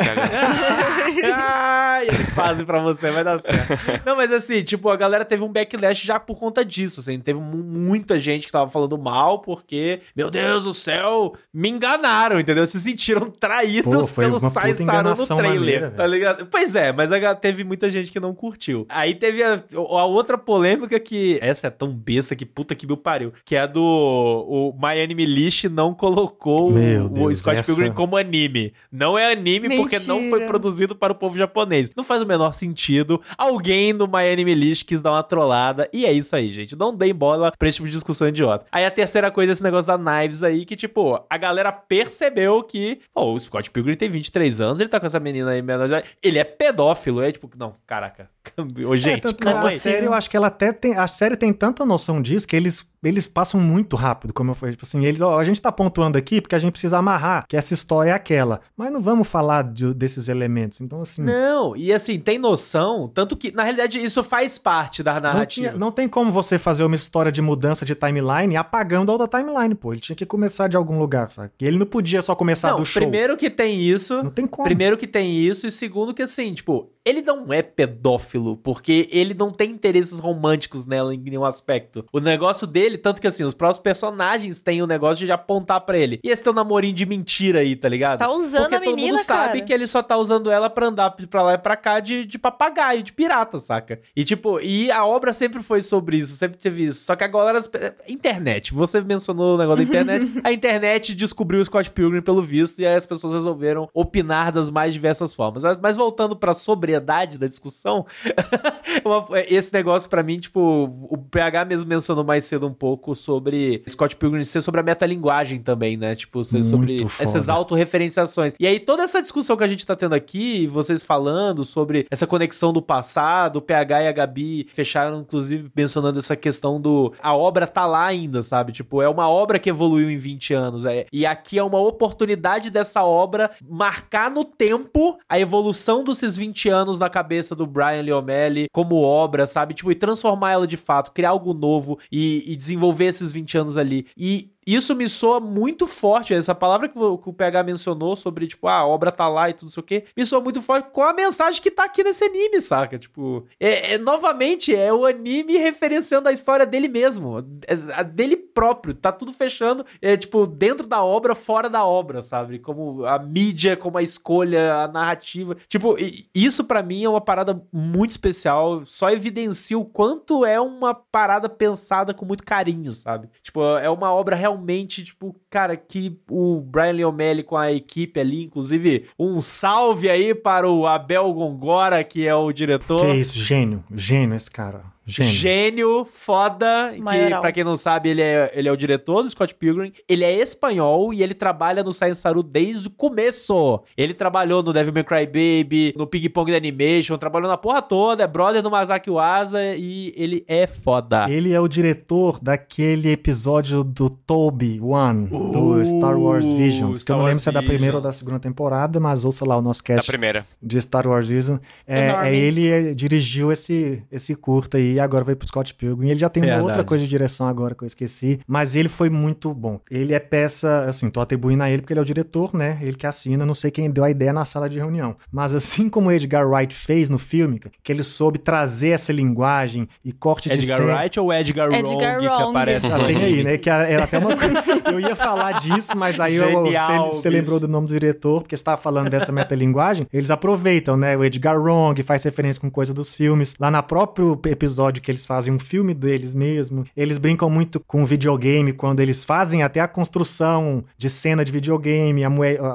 Ai, eles fazem pra você, vai dar certo. Não, mas assim, tipo, a galera teve um backlash já por conta disso, assim. Teve mu- muita gente que tava falando mal porque, meu Deus do céu, me enganaram, entendeu? Se sentiram traídos Pô, pelo puta Saru no trailer, maneira, tá ligado? Pois é, mas teve muita gente que não curtiu. Aí teve a, a outra polêmica que, essa é tão besta que puta que me pariu, que é a do o My Anime List não colocou Meu o, o Deus, Scott essa- Pilgrim como anime. Não é anime porque não foi Mentira. produzido para o povo japonês. Não faz o menor sentido. Alguém no My Anime List quis dar uma trollada. E é isso aí, gente. Não deem bola pra esse tipo de discussão idiota. Aí a terceira coisa é esse negócio da Knives aí, que, tipo, a galera percebeu que, pô, o Scott Pilgrim tem 23 anos, ele tá com essa menina aí menor de idade. Ele é pedófilo. É tipo, não, caraca. Ô, gente, é, tanto a aí. série, eu acho que ela até tem. A série tem tanta noção disso que eles, eles passam muito rápido, como eu falei. Tipo assim, eles, ó, a gente tá pontuando aqui porque a gente precisa amarrar que essa história é aquela. Mas não vamos falar de- desses elementos. Então, assim. Não, e assim, tem noção, tanto que, na realidade, isso faz parte da Não, narrativa. tinha- não tem como você fazer uma história de mudança de timeline apagando a outra timeline, pô. Ele tinha que começar de algum lugar, sabe? Ele não podia só começar Não, do show. primeiro que tem isso. Não tem como. Primeiro que tem isso, e segundo que assim, tipo, ele não é pedófilo, porque ele não tem interesses românticos nela em nenhum aspecto. O negócio dele, tanto que assim, os próprios personagens têm o negócio de apontar pra ele. E esse teu namorinho de mentira aí, tá ligado? Tá usando porque a todo menina, mundo sabe cara. que ele só tá usando ela pra andar pra lá e pra cá de, de papagaio, de pirata, saca? E tipo, e a obra sempre foi sobre isso, sempre teve isso. Só que agora, as, internet, você mencionou o negócio da internet, a internet descobriu o Scott Pilgrim pelo visto, e aí as pessoas resolveram opinar das mais diversas formas. Mas voltando pra sobriedade da discussão, esse negócio pra mim, tipo, o PH mesmo mencionou mais cedo um pouco sobre Scott Pilgrim ser sobre a metalinguagem também, né? Tipo, ser Muito sobre foda. essas autorreferenciações. E aí, toda essa discussão que a gente tá tendo aqui, vocês falando sobre essa conexão do passado, o PH e a Gabi fecharam, inclusive, mencionando essa questão do. A obra tá lá ainda, sabe? Tipo, é uma obra que evoluiu em 20 anos. É, e aqui é uma oportunidade dessa obra marcar no tempo a evolução desses 20 anos na cabeça do Brian Lee O'Malley como obra, sabe? Tipo, e transformar ela de fato, criar algo novo e, e desenvolver esses 20 anos ali. E isso me soa muito forte. Essa palavra que o, PH mencionou sobre, tipo, ah, a obra tá lá e tudo isso o quê, me soa muito forte com a mensagem que tá aqui nesse anime, saca? Tipo, é, é- novamente, é o anime referenciando a história dele mesmo, é, dele próprio. Tá tudo fechando, é, tipo, dentro da obra, fora da obra, sabe? Como a mídia, como a escolha, a narrativa. Tipo, isso pra mim é uma parada muito especial. Só evidencia o quanto é uma parada pensada com muito carinho, sabe? Tipo, é uma obra realmente, tipo, cara, que o Brian O'Malley com a equipe ali, inclusive, um salve aí para o Abel Gongora, que é o diretor. Que isso, gênio, gênio esse cara. Gênio. Gênio, foda. Que, pra quem não sabe, ele é, ele é o diretor do Scott Pilgrim. Ele é espanhol e ele trabalha no Science Saru desde o começo. Ele trabalhou no Devil May Cry Baby, no Ping Pong The Animation, trabalhou na porra toda, é brother do Masaki Uasa e ele é foda. Ele é o diretor daquele episódio do Toby One, do Uh, Star Wars Visions, que Star eu não lembro Wars se é da primeira ou da Visions. segunda temporada, mas ouça lá o nosso Da cast primeira. de Star Wars Vision. É, é ele é, dirigiu esse, esse curta aí, agora vai pro Scott Pilgrim. Ele já tem uma Verdade. outra coisa de direção agora que eu esqueci, mas ele foi muito bom. Ele é peça, assim, tô atribuindo a ele porque ele é o diretor, né? Ele que assina, não sei quem deu a ideia na sala de reunião. Mas assim como o Edgar Wright fez no filme, que ele soube trazer essa linguagem e corte de Edgar cena... Wright ou Edgar, Edgar Wrong que Wrong. aparece Ah, tem aí, né? Que era, até uma coisa. Eu ia falar disso, mas aí você, lembrou do nome do diretor, porque você estava falando dessa metalinguagem. Eles aproveitam, né? O Edgar Wrong faz referência com coisa dos filmes. Lá na próprio episódio que eles fazem um filme deles mesmo, eles brincam muito com videogame, quando eles fazem até a construção de cena de videogame,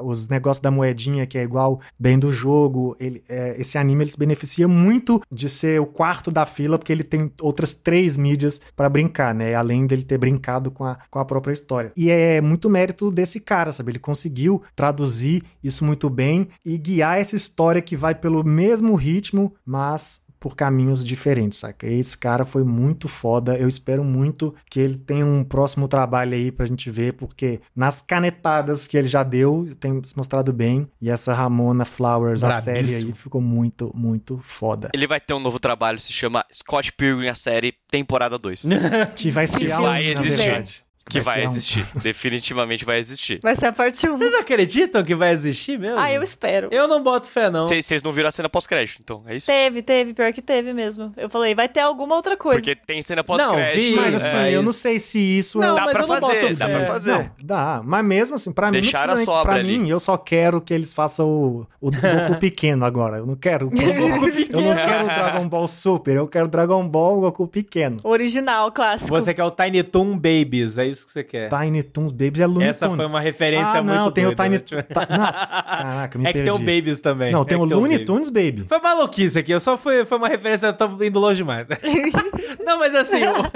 os negócios da moedinha, que é igual bem do jogo. Ele, é, esse anime ele se beneficia muito de ser o quarto da fila, porque ele tem outras três mídias pra brincar, né? Além dele ter brincado com a, com a própria história. E é muito mérito desse cara, sabe? Ele conseguiu traduzir isso muito bem e guiar essa história que vai pelo mesmo ritmo, mas por caminhos diferentes, saca? Esse cara foi muito foda. Eu espero muito que ele tenha um próximo trabalho aí pra gente ver, porque nas canetadas que ele já deu, tem se mostrado bem. E essa Ramona Flowers, a série aí, ficou muito, muito foda. Ele vai ter um novo trabalho, se chama Scott Pilgrim, a série, temporada 2. Que vai ser Que algo, vai na existir. Que vai, um- existir. Definitivamente vai existir. Vai ser a parte 1. Vocês acreditam que vai existir mesmo? Ah, eu espero. Eu não boto fé, não. Vocês não viram a cena pós-crédito, então, é isso? Teve, teve, pior que teve mesmo. Eu falei, vai ter alguma outra coisa. Porque tem cena vi, pós-crédito. Mas assim, é, eu não sei se isso Não, é. Dá mas pra eu não fazer, boto dá fé. pra fazer. Não, dá. Mas mesmo assim, pra mim, Deixaram não precisa a nem- sobra pra ali. mim, eu só quero que eles façam o, o Goku pequeno agora. Eu não quero o Goku Eu não quero o Dragon Ball Super, eu quero Dragon Ball Goku pequeno. Original, clássico. Você quer o Tiny Toon Babies, é isso que você quer. Tiny Toons Babies é Looney Essa Tunes. foi uma referência ah, não, muito tem doida, o Tiny né? Toons. Caraca, me É que perdi. tem o Babies também. Não, É tem que o Looney Babies. Tunes Baby. Foi maluquice aqui, eu só fui, foi uma referência, eu tô indo longe demais. Não, mas assim. eu-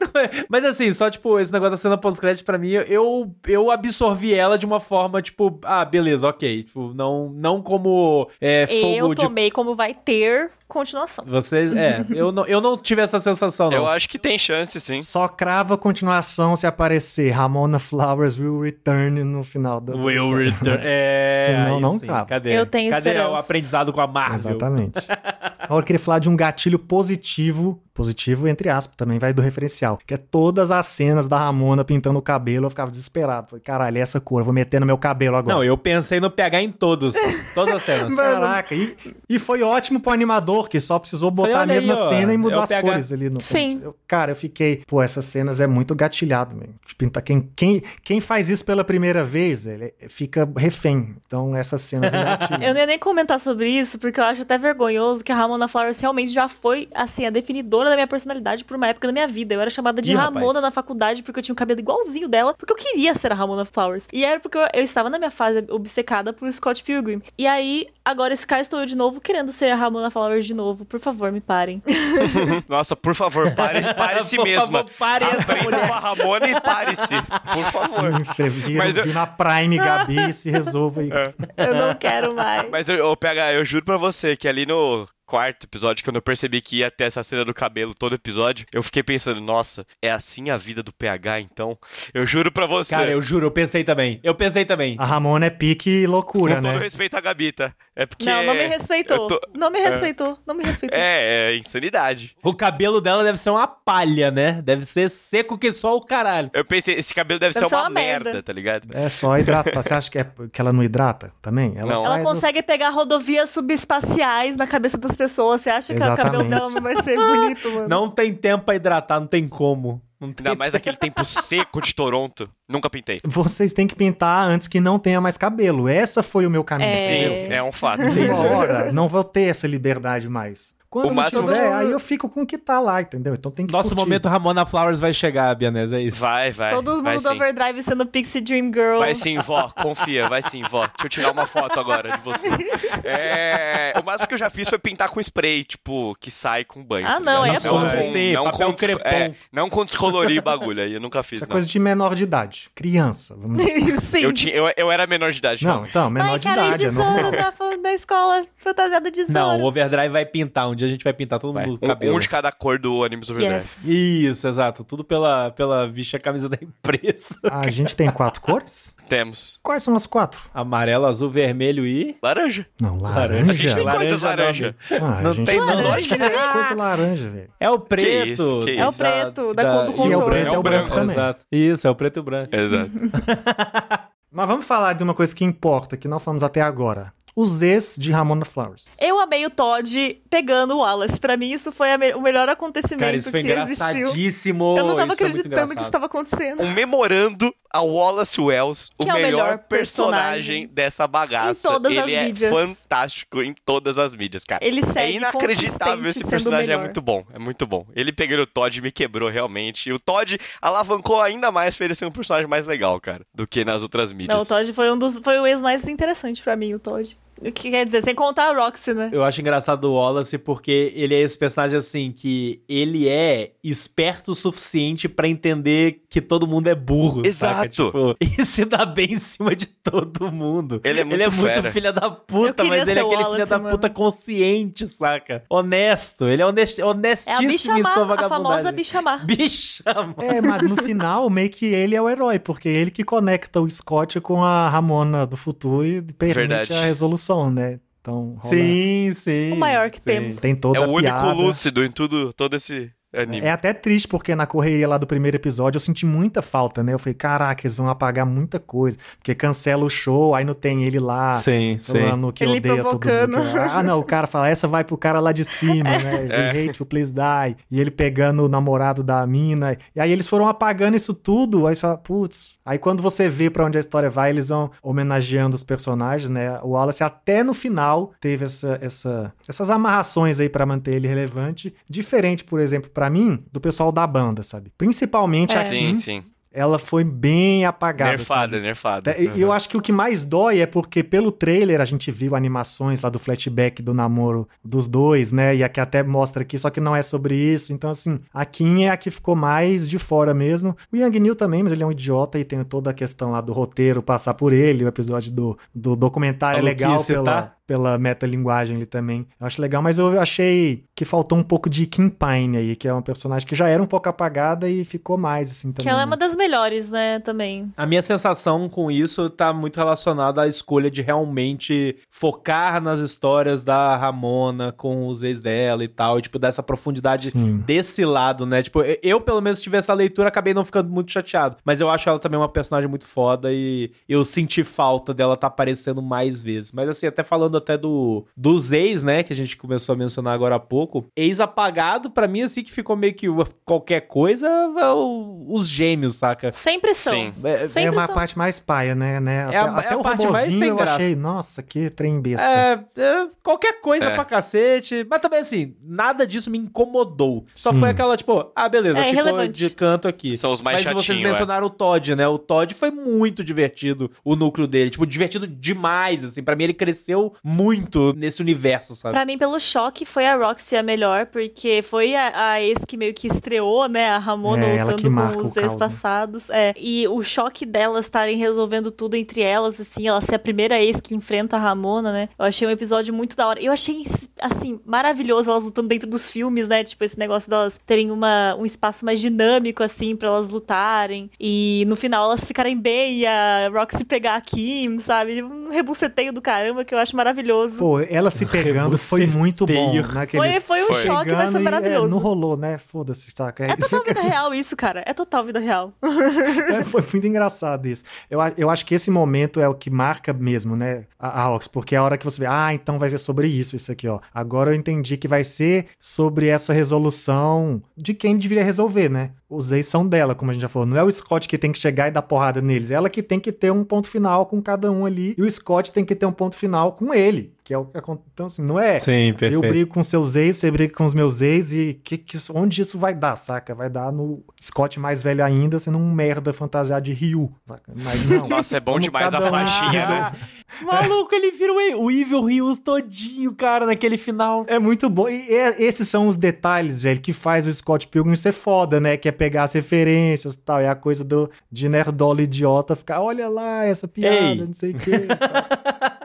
Não, mas assim, só tipo, esse negócio da cena pós-crédito pra mim, eu, eu absorvi ela de uma forma, tipo, ah, beleza, ok. Tipo, não, não como é, eu fogo de. tomei como vai ter continuação. Vocês, é, eu não, eu não tive essa sensação, não. Eu acho que tem chance, sim. Só crava a continuação se aparecer Ramona Flowers will return no final da. Will return. É, Senão aí não sim. cabe. Cadê? Eu tenho Cadê esperança. o aprendizado com a Marvel? Exatamente. Agora eu queria falar de um gatilho positivo, positivo entre aspas, também vai do referencial, que é todas as cenas da Ramona pintando o cabelo, eu ficava desesperado. Falei, caralho, é essa cor, eu vou meter no meu cabelo agora. Não, eu pensei no pegar em todos. Todas as cenas. Caraca, e, e foi ótimo pro animador, que só precisou botar Falei, a mesma aí, cena e mudar é o as PH. cores ali no Sim. Eu- cara, eu fiquei, pô, essas cenas é muito gatilhado, velho. Pintar quem, quem, quem faz isso pela primeira vez, é- fica refém. Então essas cenas gatilham. Eu não ia nem comentar sobre isso, porque eu acho até vergonhoso que a Ramona Flowers realmente já foi, assim, a definidora da minha personalidade por uma época da minha vida. Eu era chamada de Ih, Ramona rapaz. na faculdade porque eu tinha um cabelo igualzinho dela, porque eu queria ser a Ramona Flowers. E era porque eu, eu estava na minha fase obcecada por Scott Pilgrim. E aí, agora esse cá estou eu de novo querendo ser a Ramona Flowers de novo. Por favor, me parem. Nossa, por favor, pare, pare-se Por mesma. favor, pare essa Aprenda com a Ramona e pare-se. Por favor. Você vira, Mas eu- vira na Prime, Gabi, se resolva aí. Eu não quero mais. Mas eu, eu, PH, eu juro pra você que ali no quarto episódio, quando eu percebi que ia ter essa cena do cabelo todo episódio, eu fiquei pensando, nossa, é assim a vida do PH, então? Eu juro pra você. Cara, eu juro, eu pensei também. Eu pensei também. A Ramona é pique loucura, com todo né? respeito à Gabita. É porque. Não, não me respeitou. tô- Não me respeitou. Não me respeitou. É, é insanidade. O cabelo dela deve ser uma palha, né? Deve ser seco que só o caralho. Eu pensei, esse cabelo deve, Deve ser ser uma, uma merda. merda, tá ligado? É só hidratar. Você acha que, é, que ela não hidrata também? Não. Ela faz os- consegue pegar rodovias subespaciais na cabeça das pessoas. Você acha que o cabelo Exatamente. dela não vai ser bonito, mano? Não tem tempo pra hidratar, não tem como. Não tem Ainda mais aquele tempo seco de Toronto. Nunca pintei. Vocês têm que pintar antes que não tenha mais cabelo. Essa foi o meu caminho. É. Sim, é um fato. Uma hora, não vou ter essa liberdade mais. Quando O não máximo tiver, aí eu fico com o que tá lá, entendeu? Então tem que Nosso curtir. momento Ramona Flowers vai chegar, Bianese, é isso. Vai, vai. Todo vai mundo do sim. Overdrive sendo Pixie Dream Girl. Vai sim, vó, confia, vai sim, vó. Deixa eu tirar uma foto agora de você. É, o máximo que eu já fiz foi pintar com spray, tipo, que sai com banho. Ah, tá não, aí é não, bom. com, Sim, não, papel com, crepom. é, não com descolorir bagulho, aí eu nunca fiz, Isso é não. coisa de menor de idade. Criança, vamos dizer. Sim. Eu, tinha, eu, eu era menor de idade. Não, realmente. então, menor Ai, de cara, idade, de é normal. Zoro na, fa- na escola, fantasiada de Zoro. Não, o Overdrive vai pintar. Um dia a gente vai pintar todo Vai. mundo Um, cabelo. um de cada cor do Animes Overdrive. Yes. Isso, exato. Tudo pela, pela vixa camisa da empresa. A gente tem quatro cores? Temos. Quais são as quatro? Amarelo, azul, vermelho e. Laranja. Não, Laranja. laranja. A gente tem coisas Laranja laranja. Ah, Não gente tem não. laranja. Coisa laranja, velho. É o preto. isso, que É o isso. preto, da cor do Se é o preto, é o branco também. Exato. Isso, é o preto e o branco. Exato. Mas vamos falar de uma coisa que importa, que não falamos até agora. Os ex de Ramona Flowers. Eu amei o Todd pegando o Wallace. Pra mim, isso foi me- o melhor acontecimento Cara, isso foi que existiu. engraçadíssimo. Eu não tava Isso acreditando que isso estava acontecendo. Um memorando a Wallace Wells, o Que é o melhor, melhor personagem, personagem dessa bagaça. em todas Ele as é mídias. fantástico em todas as mídias, cara. Ele É segue inacreditável consistente esse personagem, é muito bom, é muito bom. Ele pegando o Todd me quebrou realmente. E o Todd alavancou ainda mais pra ele ser um personagem mais legal, cara, do que nas outras Não, mídias. o Todd foi um dos. Foi o ex mais interessante pra mim, o Todd. O que quer dizer? Sem contar a Roxy, né? Eu acho engraçado o Wallace porque ele é esse personagem assim que ele é esperto o suficiente pra entender que todo mundo é burro, saca? Exato. Tipo, e se dá bem em cima de todo mundo. Ele é muito Ele é muito filha da puta, mas ele é aquele Wallace, filha da mano. puta consciente, saca? Honesto. Ele é honest, É a honestíssimo bicha em sua má, a vagabundagem. famosa bicha má. Bicha, mano. É, mas no final, meio que ele é o herói, porque ele que conecta o Scott com a Ramona do futuro e permite Verdade. a resolução, né? Então, rola- Sim, sim. O maior que sim. temos. tem toda É a o único piada. lúcido em tudo, todo esse anime. É até triste, porque na correria lá do primeiro episódio eu senti muita falta, né? Eu falei, caraca, eles vão apagar muita coisa. Porque cancela o show, aí não tem ele lá. Sim, sim. Falando que Ele odeia todo provocando. mundo. Ah, não, o cara fala, essa vai pro cara lá de cima, né? É. We hate you, please die. E ele pegando o namorado da mina. E aí eles foram apagando isso tudo. Aí você fala, putz. Aí quando você vê pra onde a história vai, eles vão homenageando os personagens, né? O Wallace até no final teve essa, essa, essas amarrações aí pra manter ele relevante. Diferente, por exemplo, pra mim, do pessoal da banda, sabe? Principalmente É. a Kim, Sim, sim. ela foi bem apagada. Nerfada, sabe? nerfada. É, E eu acho que o que mais dói é porque pelo trailer a gente viu animações lá do flashback do namoro dos dois, né? E aqui até mostra aqui, só que não é sobre isso. Então, assim, a Kim é a que ficou mais de fora mesmo. O Young Neil também, mas ele é um idiota e tem toda a questão lá do roteiro passar por ele. O episódio do, do documentário é legal pela, tá? Pela metalinguagem ali também. Eu acho legal, mas eu achei que faltou um pouco de Kim Pine aí, que é uma personagem que já era um pouco apagada e ficou mais, assim, também. Que ela é né? uma das melhores, né, também. A minha sensação com isso tá muito relacionada à escolha de realmente focar nas histórias da Ramona com os ex dela e tal, e, tipo, dessa profundidade Sim. desse lado, né? Tipo, eu pelo menos tive essa leitura, acabei não ficando muito chateado, mas eu acho ela também uma personagem muito foda e eu senti falta dela tá aparecendo mais vezes. Mas assim, até falando até do dos ex, né, que a gente começou a mencionar agora há pouco, ex apagado pra mim assim que ficou meio que qualquer coisa, é o- os gêmeos, saca? Sempre são. Sim. É, É Sempre uma são. parte mais paia, né? né? Até, É a- até é a o parte mais sem eu graça. achei, nossa, que trem besta. É, é, qualquer coisa É. pra cacete. Mas também, assim, nada disso me incomodou. Só Sim. foi aquela, tipo, ah, beleza, É ficou irrelevante. de canto aqui. São os mais Mas vocês é. mencionaram o Todd, né? O Todd foi muito divertido, o núcleo dele. Tipo, divertido demais, assim. Pra mim, ele cresceu muito nesse universo, sabe? Pra mim, pelo choque, foi a Roxy a melhor, porque foi a, a ex que meio que estreou, né? A Ramona É, lutando com o os caos, ex né? passados. É. E o choque delas estarem resolvendo tudo entre elas, assim, ela ser a primeira ex que enfrenta a Ramona, né? Eu achei um episódio muito da hora. Eu achei, assim, maravilhoso elas lutando dentro dos filmes, né? Tipo, esse negócio delas terem uma, um espaço mais dinâmico, assim, pra elas lutarem. E no final elas ficarem bem e a Roxy pegar a Kim, sabe? Um rebuceteio do caramba que eu acho maravilhoso. Pô, ela se pegando foi muito bom. Né? Foi- foi um Foi. choque, mas foi Chegando e, maravilhoso. é, não rolou, né? Foda-se, saca? É total vida real isso, cara. É total vida real. É, foi muito engraçado isso. Eu, eu acho que esse momento é o que marca mesmo, né, a, a Rox, porque é a hora que você vê, ah, então vai ser sobre isso, isso aqui, ó. Agora eu entendi que vai ser sobre essa resolução de quem deveria resolver, né? Os ex são dela, como a gente já falou. Não é o Scott que tem que chegar e dar porrada neles. Ela que tem que ter um ponto final com cada um ali. E o Scott tem que ter um ponto final com ele ele. Que é o que acontece. Então, assim, não é. Sim, perfeito. Eu brigo com seus ex, você briga com os meus ex. E que, que, isso- onde isso vai dar, saca? Vai dar no Scott mais velho ainda, sendo um merda fantasiado de Ryu. Saca? Mas não. Nossa, é bom Como demais a um faixinha, né? Maluco, ele vira o, o Evil Rios todinho, cara, naquele final. É muito bom. E é- esses são os detalhes, velho, que faz o Scott Pilgrim ser foda, né? Que é pegar as referências e tal. É a coisa do, de nerdola idiota ficar, olha lá essa piada, Ei. não sei o que.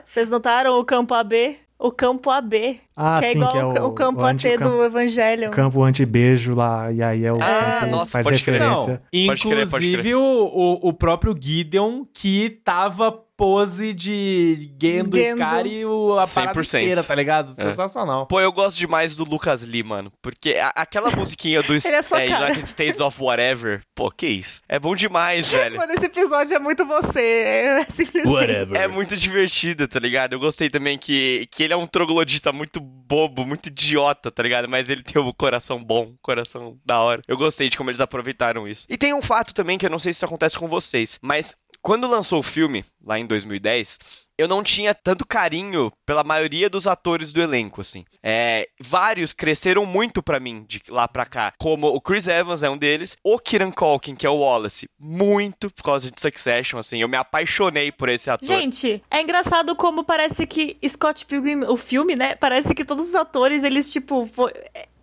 Vocês notaram o campo AB? O campo AB. Ah, que é sim, igual que é o, o, campo o AT anticampo- do Evangelho. campo anti-beijo lá, e aí é o Ah, campo nossa, faz pode crer. referência. Não, Pode crer, pode inclusive crer. O, o, o próprio Gideon que tava pose de Gendo, e Gendo. Kari o, a parada 100%. inteira, tá ligado? É. Sensacional. Pô, eu gosto demais do Lucas Lee, mano. Porque a- aquela musiquinha do Ele é só cara. United States of Whatever, pô, que isso? É bom demais, velho. Mano, esse episódio é muito você. É simplesmente. É muito divertido, tá ligado? Eu gostei também que, que ele é um troglodita muito bobo, muito idiota, tá ligado? Mas ele tem um coração bom, coração da hora. Eu gostei de como eles aproveitaram isso. E tem um fato também que eu não sei se isso acontece com vocês, mas quando lançou o filme, lá em 2010, eu não tinha tanto carinho pela maioria dos atores do elenco, assim. É, vários cresceram muito pra mim de lá pra cá, como o Chris Evans é um deles, o Kieran Culkin, que é o Wallace, muito por causa de Succession, assim. Eu me apaixonei por esse ator. Gente, é engraçado como parece que Scott Pilgrim, o filme, né? Parece que todos os atores, eles, tipo, foi-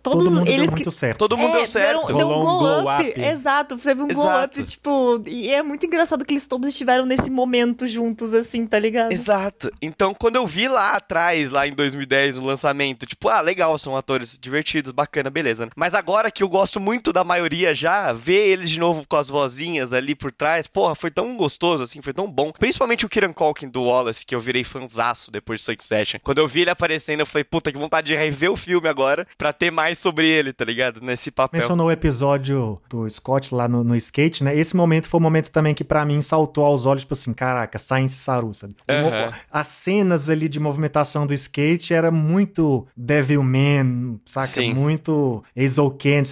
todos Todo mundo eles deu que muito certo. Todo mundo É, deu certo. Deu, deu um glow, glow up. up. Exato, teve um glow Exato. up, tipo. E é muito engraçado que eles todos estiveram nesse momento juntos, assim, tá ligado? Exato. Então, quando eu vi lá atrás, lá em 2010, o lançamento, tipo, ah, legal, são atores divertidos, bacana, beleza. né? Mas agora que eu gosto muito da maioria já, ver eles de novo com as vozinhas ali por trás, porra, foi tão gostoso, assim, foi tão bom. Principalmente o Kieran Culkin do Wallace, que eu virei fanzaço depois de Succession. Quando eu vi ele aparecendo, eu falei, puta, que vontade de rever o filme agora, pra ter mais sobre ele, tá ligado? Nesse papel. Mencionou o episódio do Scott lá no, no skate, né? Esse momento foi o momento também que pra mim saltou aos olhos, tipo assim, caraca, Science Saru, sabe? Aham. As cenas ali de movimentação do skate era muito Devilman, saca? Sim. Muito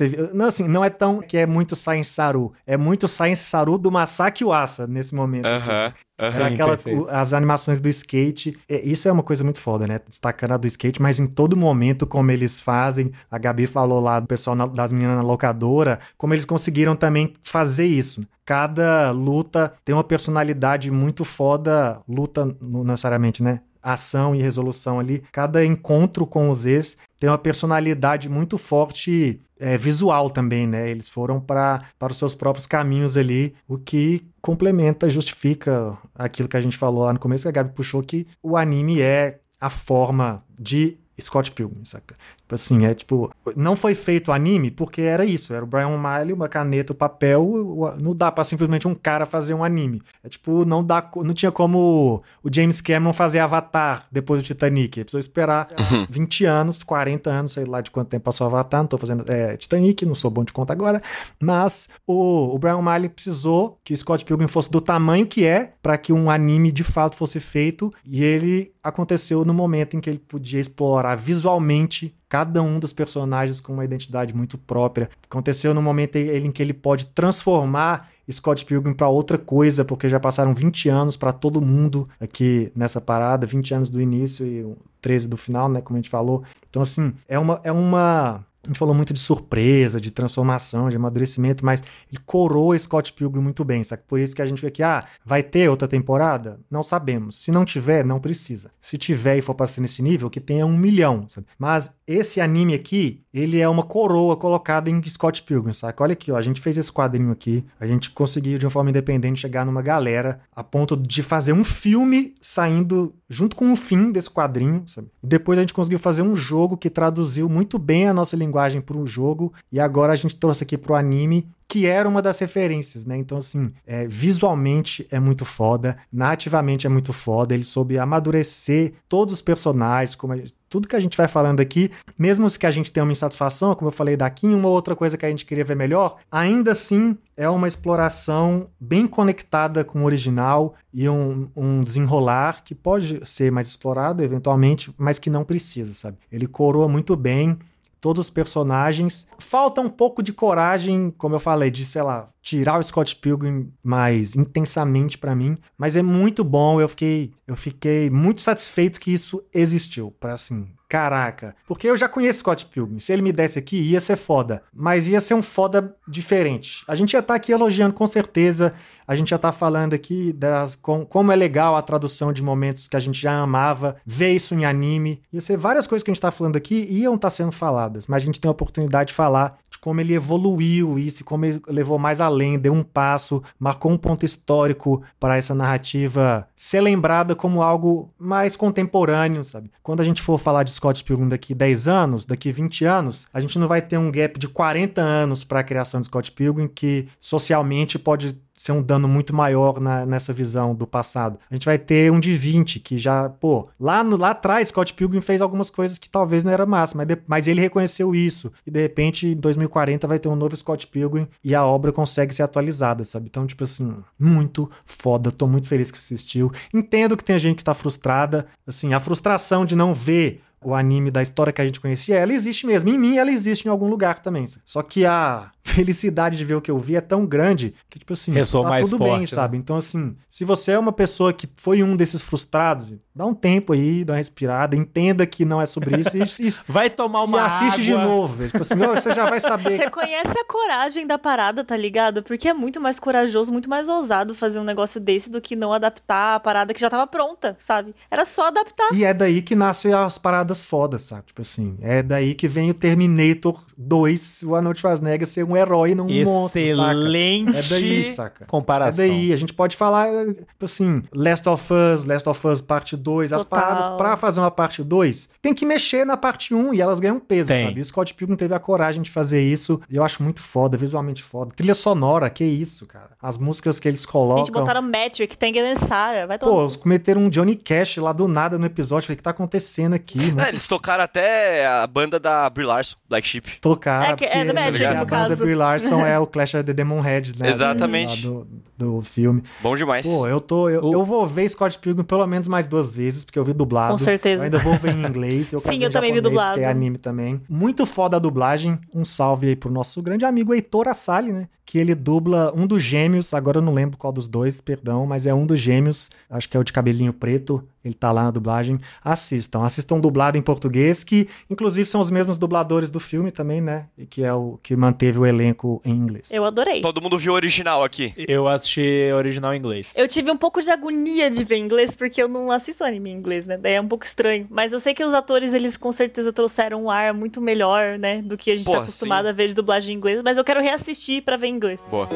viu? Não, assim, não é tão que é muito Science Saru. É muito Science Saru do Masaki Uasa nesse momento. Aham. Sim, aquela, perfeito. o- as animações do skate. é, Isso é uma coisa muito foda, né? Destacando a do skate, mas em todo momento, como eles fazem. A Gabi falou lá do pessoal na- das meninas na locadora, como eles conseguiram também fazer isso. Cada luta tem uma personalidade muito foda. Luta, não necessariamente, né? Ação e resolução ali. Cada encontro com os ex tem uma personalidade muito forte é, visual também, né? Eles foram para os seus próprios caminhos ali, o que complementa, justifica aquilo que a gente falou lá no começo, que a Gabi puxou, que o anime é a forma de Scott Pilgrim, saca? Tipo assim, é tipo, não foi feito anime porque era isso, era o Brian O'Malley, uma caneta, o papel, não dá pra simplesmente um cara fazer um anime. É tipo, não dá, não tinha como o James Cameron fazer Avatar depois do Titanic, ele precisou esperar 20 anos, 40 anos, sei lá de quanto tempo passou Avatar, não tô fazendo é, Titanic, não sou bom de conta agora, mas o, o Brian O'Malley precisou que o Scott Pilgrim fosse do tamanho que é para que um anime de fato fosse feito e ele aconteceu no momento em que ele podia explorar visualmente cada um dos personagens com uma identidade muito própria. Aconteceu no momento em em que ele pode transformar Scott Pilgrim para outra coisa, porque já passaram 20 anos para todo mundo aqui nessa parada, 20 anos do início e 13 do final, né, como a gente falou. Então assim, é uma é uma a gente falou muito de surpresa, de transformação, de amadurecimento, mas ele coroa Scott Pilgrim muito bem, sabe? Por isso que a gente vê aqui, ah, vai ter outra temporada? Não sabemos. Se não tiver, não precisa. Se tiver e for para ser nesse nível, que tenha um milhão, sabe? Mas esse anime aqui, ele é uma coroa colocada em Scott Pilgrim, saca? Olha aqui, ó, a gente fez esse quadrinho aqui, a gente conseguiu de uma forma independente chegar numa galera a ponto de fazer um filme saindo junto com o fim desse quadrinho, sabe? E depois a gente conseguiu fazer um jogo que traduziu muito bem a nossa linguagem linguagem para o jogo e agora a gente trouxe aqui pro anime que era uma das referências, né? Então, assim, é, visualmente é muito foda, narrativamente é muito foda, ele soube amadurecer todos os personagens, como a, tudo que a gente vai falando aqui, mesmo que a gente tenha uma insatisfação, como eu falei daqui, uma outra coisa que a gente queria ver melhor, ainda assim é uma exploração bem conectada com o original e um, um desenrolar que pode ser mais explorado eventualmente, mas que não precisa, sabe? Ele coroa muito bem todos os personagens. Falta um pouco de coragem, como eu falei, de, sei lá, tirar o Scott Pilgrim mais intensamente para mim, mas é muito bom. Eu fiquei, eu fiquei muito satisfeito que isso existiu, para assim, caraca. Porque eu já conheço Scott Pilgrim. Se ele me desse aqui, ia ser foda. Mas ia ser um foda diferente. A gente ia estar tá aqui elogiando com certeza. A gente já tá falando aqui das, com, como é legal a tradução de momentos que a gente já amava, ver isso em anime. Ia ser várias coisas que a gente tá falando aqui iam estar tá sendo faladas. Mas a gente tem a oportunidade de falar como ele evoluiu isso, como ele levou mais além, deu um passo, marcou um ponto histórico para essa narrativa ser lembrada como algo mais contemporâneo, sabe? Quando a gente for falar de Scott Pilgrim daqui 10 anos, daqui 20 anos, a gente não vai ter um gap de 40 anos para a criação de Scott Pilgrim que socialmente pode ser um dano muito maior na, nessa visão do passado. A gente vai ter um de 20, que já, pô, lá, no, lá atrás, Scott Pilgrim fez algumas coisas que talvez não era massa, mas, de, mas ele reconheceu isso. E de repente, em 2040, vai ter um novo Scott Pilgrim e a obra consegue ser atualizada, sabe? Então, tipo assim, muito foda. Tô muito feliz que assistiu. Entendo que tem gente que está frustrada. Assim, a frustração de não ver o anime da história que a gente conhecia, ela existe mesmo. Em mim, ela existe em algum lugar também. Só que a felicidade de ver o que eu vi é tão grande que, tipo assim, Ressoa tá mais tudo forte, bem, né? sabe? Então, assim, se você é uma pessoa que foi um desses frustrados, dá um tempo aí, dá uma respirada, entenda que não é sobre isso e, e, vai tomar uma e assiste água. de novo. Tipo assim, você já vai saber. Reconhece a coragem da parada, tá ligado? Porque é muito mais corajoso, muito mais ousado fazer um negócio desse do que não adaptar a parada que já tava pronta, sabe? Era só adaptar. E é daí que nascem as paradas fodas, sabe? Tipo assim, é daí que vem o Terminator 2, o Arnold Schwarzenegger ser um herói num monstro, saca? Excelente É daí, saca? comparação. É daí, a gente pode falar, tipo assim, Last of Us, Last of Us parte 2, as Total. paradas pra fazer uma parte 2, tem que mexer na parte 1 e elas ganham peso, Tem. sabe? E o Scott Pilgrim teve a coragem de fazer isso, e eu acho muito foda, visualmente foda. Trilha sonora, que isso, cara. As músicas que eles colocam... Gente, botaram Metric, tem que Sara, vai tomar. Pô, eles cometeram um Johnny Cash lá do nada no episódio. Falei, o que tá acontecendo aqui? Muito É, eles tocaram até a banda da Brie Larson, Black Sheep. tocar. É que- é do Magic, a no banda caso. Brie Larson é o Clash of the Demon Head, né? Exatamente. Do, do filme. Bom demais. Pô, eu tô. Eu, O- eu vou ver Scott Pilgrim pelo menos mais duas vezes, porque eu vi dublado. Com certeza. Eu ainda vou ver em inglês. Eu Sim, eu também vi dublado. Porque é anime também. Muito foda a dublagem. Um salve aí pro nosso grande amigo Heitor Assali, né? Que ele dubla um dos gêmeos. Agora eu não lembro qual dos dois, perdão, mas é um dos gêmeos. Acho que é o de cabelinho preto. Ele tá lá na dublagem. Assistam. Assistam dublado em português, que inclusive são os mesmos dubladores do filme também, né? E que é o que manteve o elenco em inglês. Eu adorei. Todo mundo viu o original aqui. Eu assisti original em inglês. Eu tive um pouco de agonia de ver inglês, porque eu não assisto anime em inglês, né? Daí é um pouco estranho. Mas eu sei que os atores, eles com certeza trouxeram um ar muito melhor, né? Do que a gente Pô, tá acostumado sim. a ver de dublagem em inglês. Mas eu quero reassistir pra ver em inglês. Boa.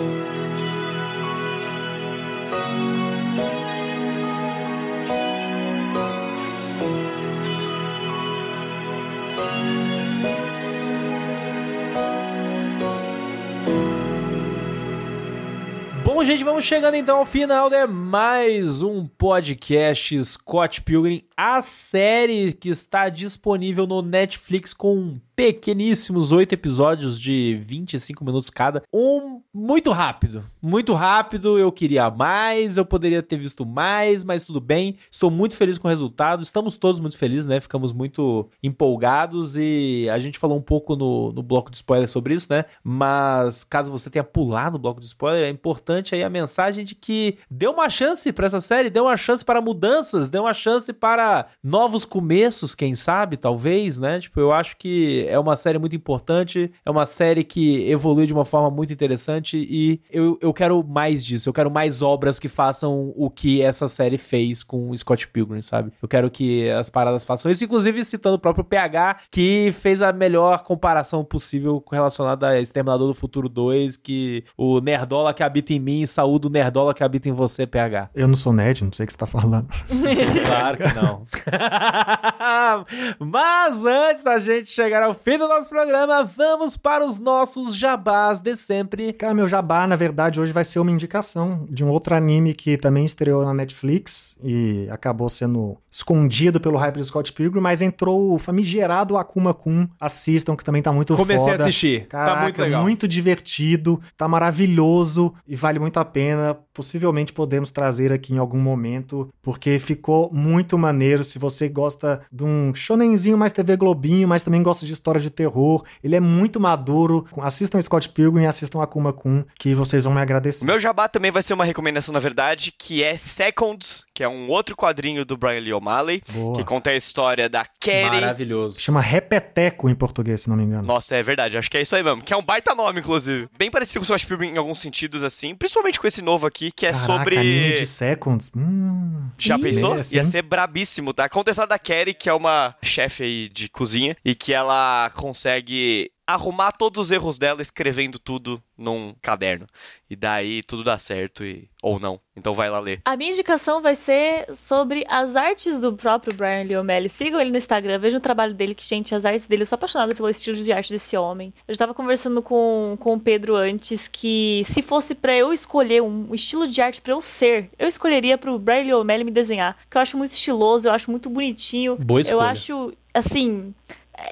Bom, gente, vamos chegando então ao final de mais um podcast Scott Pilgrim, a série que está disponível no Netflix com pequeníssimos oito episódios de 25 minutos cada. Um muito rápido, muito rápido. Eu queria mais, eu poderia ter visto mais, mas tudo bem. Estou muito feliz com o resultado. Estamos todos muito felizes, né? Ficamos muito empolgados e a gente falou um pouco no, no bloco de spoiler sobre isso, né? Mas caso você tenha pulado o bloco de spoiler, é importante aí a mensagem de que dê uma chance para essa série, dê uma chance para mudanças, dê uma chance para novos começos, quem sabe, talvez, né? Tipo, eu acho que é uma série muito importante, é uma série que evolui de uma forma muito interessante e eu, eu quero mais disso, eu quero mais obras que façam o que essa série fez com Scott Pilgrim, sabe? Eu quero que as paradas façam isso, inclusive citando o próprio PH, que fez a melhor comparação possível relacionada a Exterminador do Futuro 2, que o Nerdola que habita em mim saúde o Nerdola que habita em você, PH. Eu não sou nerd, não sei o que você tá falando. Claro que não. Mas antes da gente chegar ao ao fim do nosso programa, vamos para os nossos jabás de sempre. Cara, meu jabá, na verdade, hoje vai ser uma indicação de um outro anime que também estreou na Netflix e acabou sendo escondido pelo hype do Scott Pilgrim, mas entrou o famigerado Akuma Kun. Assistam, que também tá muito Comecei foda. a assistir. Caraca, tá muito legal. muito divertido, tá maravilhoso e vale muito a pena. Possivelmente podemos trazer aqui em algum momento, porque ficou muito maneiro. Se você gosta de um shonenzinho mais TV Globinho, mas também gosta de história de terror, ele é muito maduro. Assistam Scott Pilgrim e assistam Akuma Kun, que vocês vão me agradecer. O meu jabá também vai ser uma recomendação, na verdade, que é Seconds, que é um outro quadrinho do Brian Lee O'Malley, Boa. que conta a história da Kerry. Maravilhoso. Chama Repeteco em português, se não me engano. Nossa, é verdade, acho que é isso aí mesmo. Que é um baita nome, inclusive. Bem parecido com o Scott Pilgrim em alguns sentidos, assim. Principalmente com esse novo aqui, que é Caraca, sobre... anime de Seconds. Hum, Já Ih, pensou? merece, Ia ser brabíssimo, tá? Conta a história da Kerry, que é uma chefe aí de cozinha, e que ela consegue arrumar todos os erros dela escrevendo tudo num caderno. E daí tudo dá certo, e... ou não. Então vai lá ler. A minha indicação vai ser sobre as artes do próprio Brian Lee O'Malley. Sigam ele no Instagram, vejam o trabalho dele, que, gente, as artes dele, eu sou apaixonada pelo estilo de arte desse homem. Eu já tava conversando com, com o Pedro antes que se fosse pra eu escolher um estilo de arte pra eu ser, eu escolheria pro Brian Lee O'Malley me desenhar. Que eu acho muito estiloso, eu acho muito bonitinho. Boa Eu escolha. acho, assim.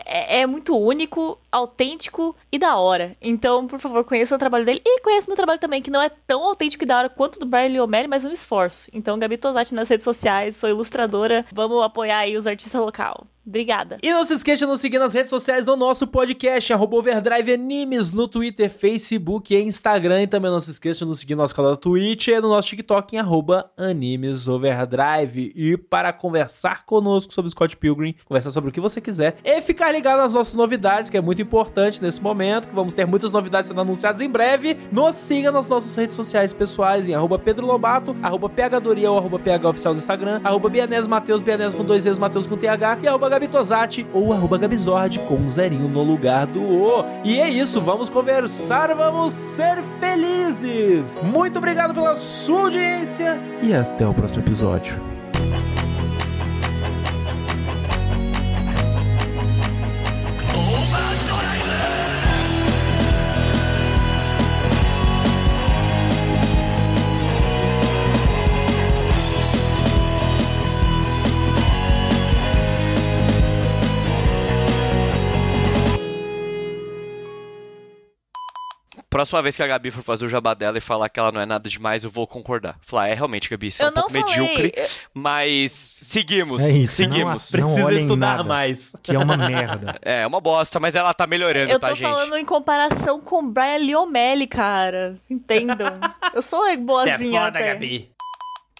É, é muito único, autêntico e da hora. Então, por favor, conheça o trabalho dele. E conheça meu trabalho também, que não é tão autêntico e da hora quanto do Brian Lee O'Malley, mas um esforço. Então, Gabi Tosati nas redes sociais, sou ilustradora. Vamos apoiar aí os artistas local. Obrigada. E não se esqueça de nos seguir nas redes sociais do nosso podcast, arroba Overdrive Animes, no Twitter, Facebook e Instagram. E também não se esqueça de nos seguir no nosso canal da Twitch e no nosso TikTok em arroba Animes Overdrive. E para conversar conosco sobre Scott Pilgrim, conversar sobre o que você quiser e ficar ligado nas nossas novidades, que é muito importante nesse momento, que vamos ter muitas novidades sendo anunciadas em breve. Nos siga nas nossas redes sociais pessoais em arroba Pedro Lobato, arroba PHDoria ou arroba PH Oficial no Instagram, arroba Mateus, Bianese com dois E's, Mateus com TH e arroba Gabi Tosati ou arroba Gabizord com um zerinho no lugar do O. E é isso, vamos conversar, vamos ser felizes! Muito obrigado pela sua audiência e até o próximo episódio. Próxima vez que a Gabi for fazer o jabá dela e falar que ela não é nada demais, eu vou concordar. Falar, é realmente, Gabi, você é Eu um não pouco falei. medíocre, mas seguimos. É isso, seguimos. não Não Precisa olhem estudar nada. mais. Que é uma merda. É, uma bosta, mas ela tá melhorando, Eu tá, tô gente? falando em comparação com o Brian Lee O'Malley, cara. Entendam. Eu sou boazinha até.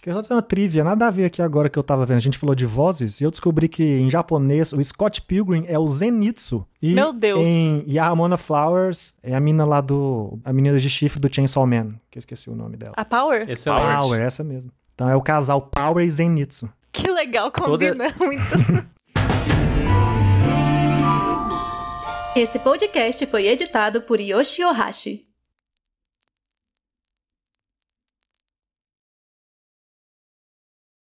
Queria só ter uma trivia, nada a ver aqui agora que eu tava vendo. A gente falou de vozes e eu descobri que em japonês o Scott Pilgrim é o Zenitsu. E Meu Deus. Em Yahamona Flowers é a mina lá do. A menina de chifre do Chainsaw Man, que eu esqueci o nome dela. A Power? Excelente. Power, essa mesmo. Então é o casal Power e Zenitsu. Que legal, Toda- combina muito. Esse podcast foi editado por Yoshi Ohashi.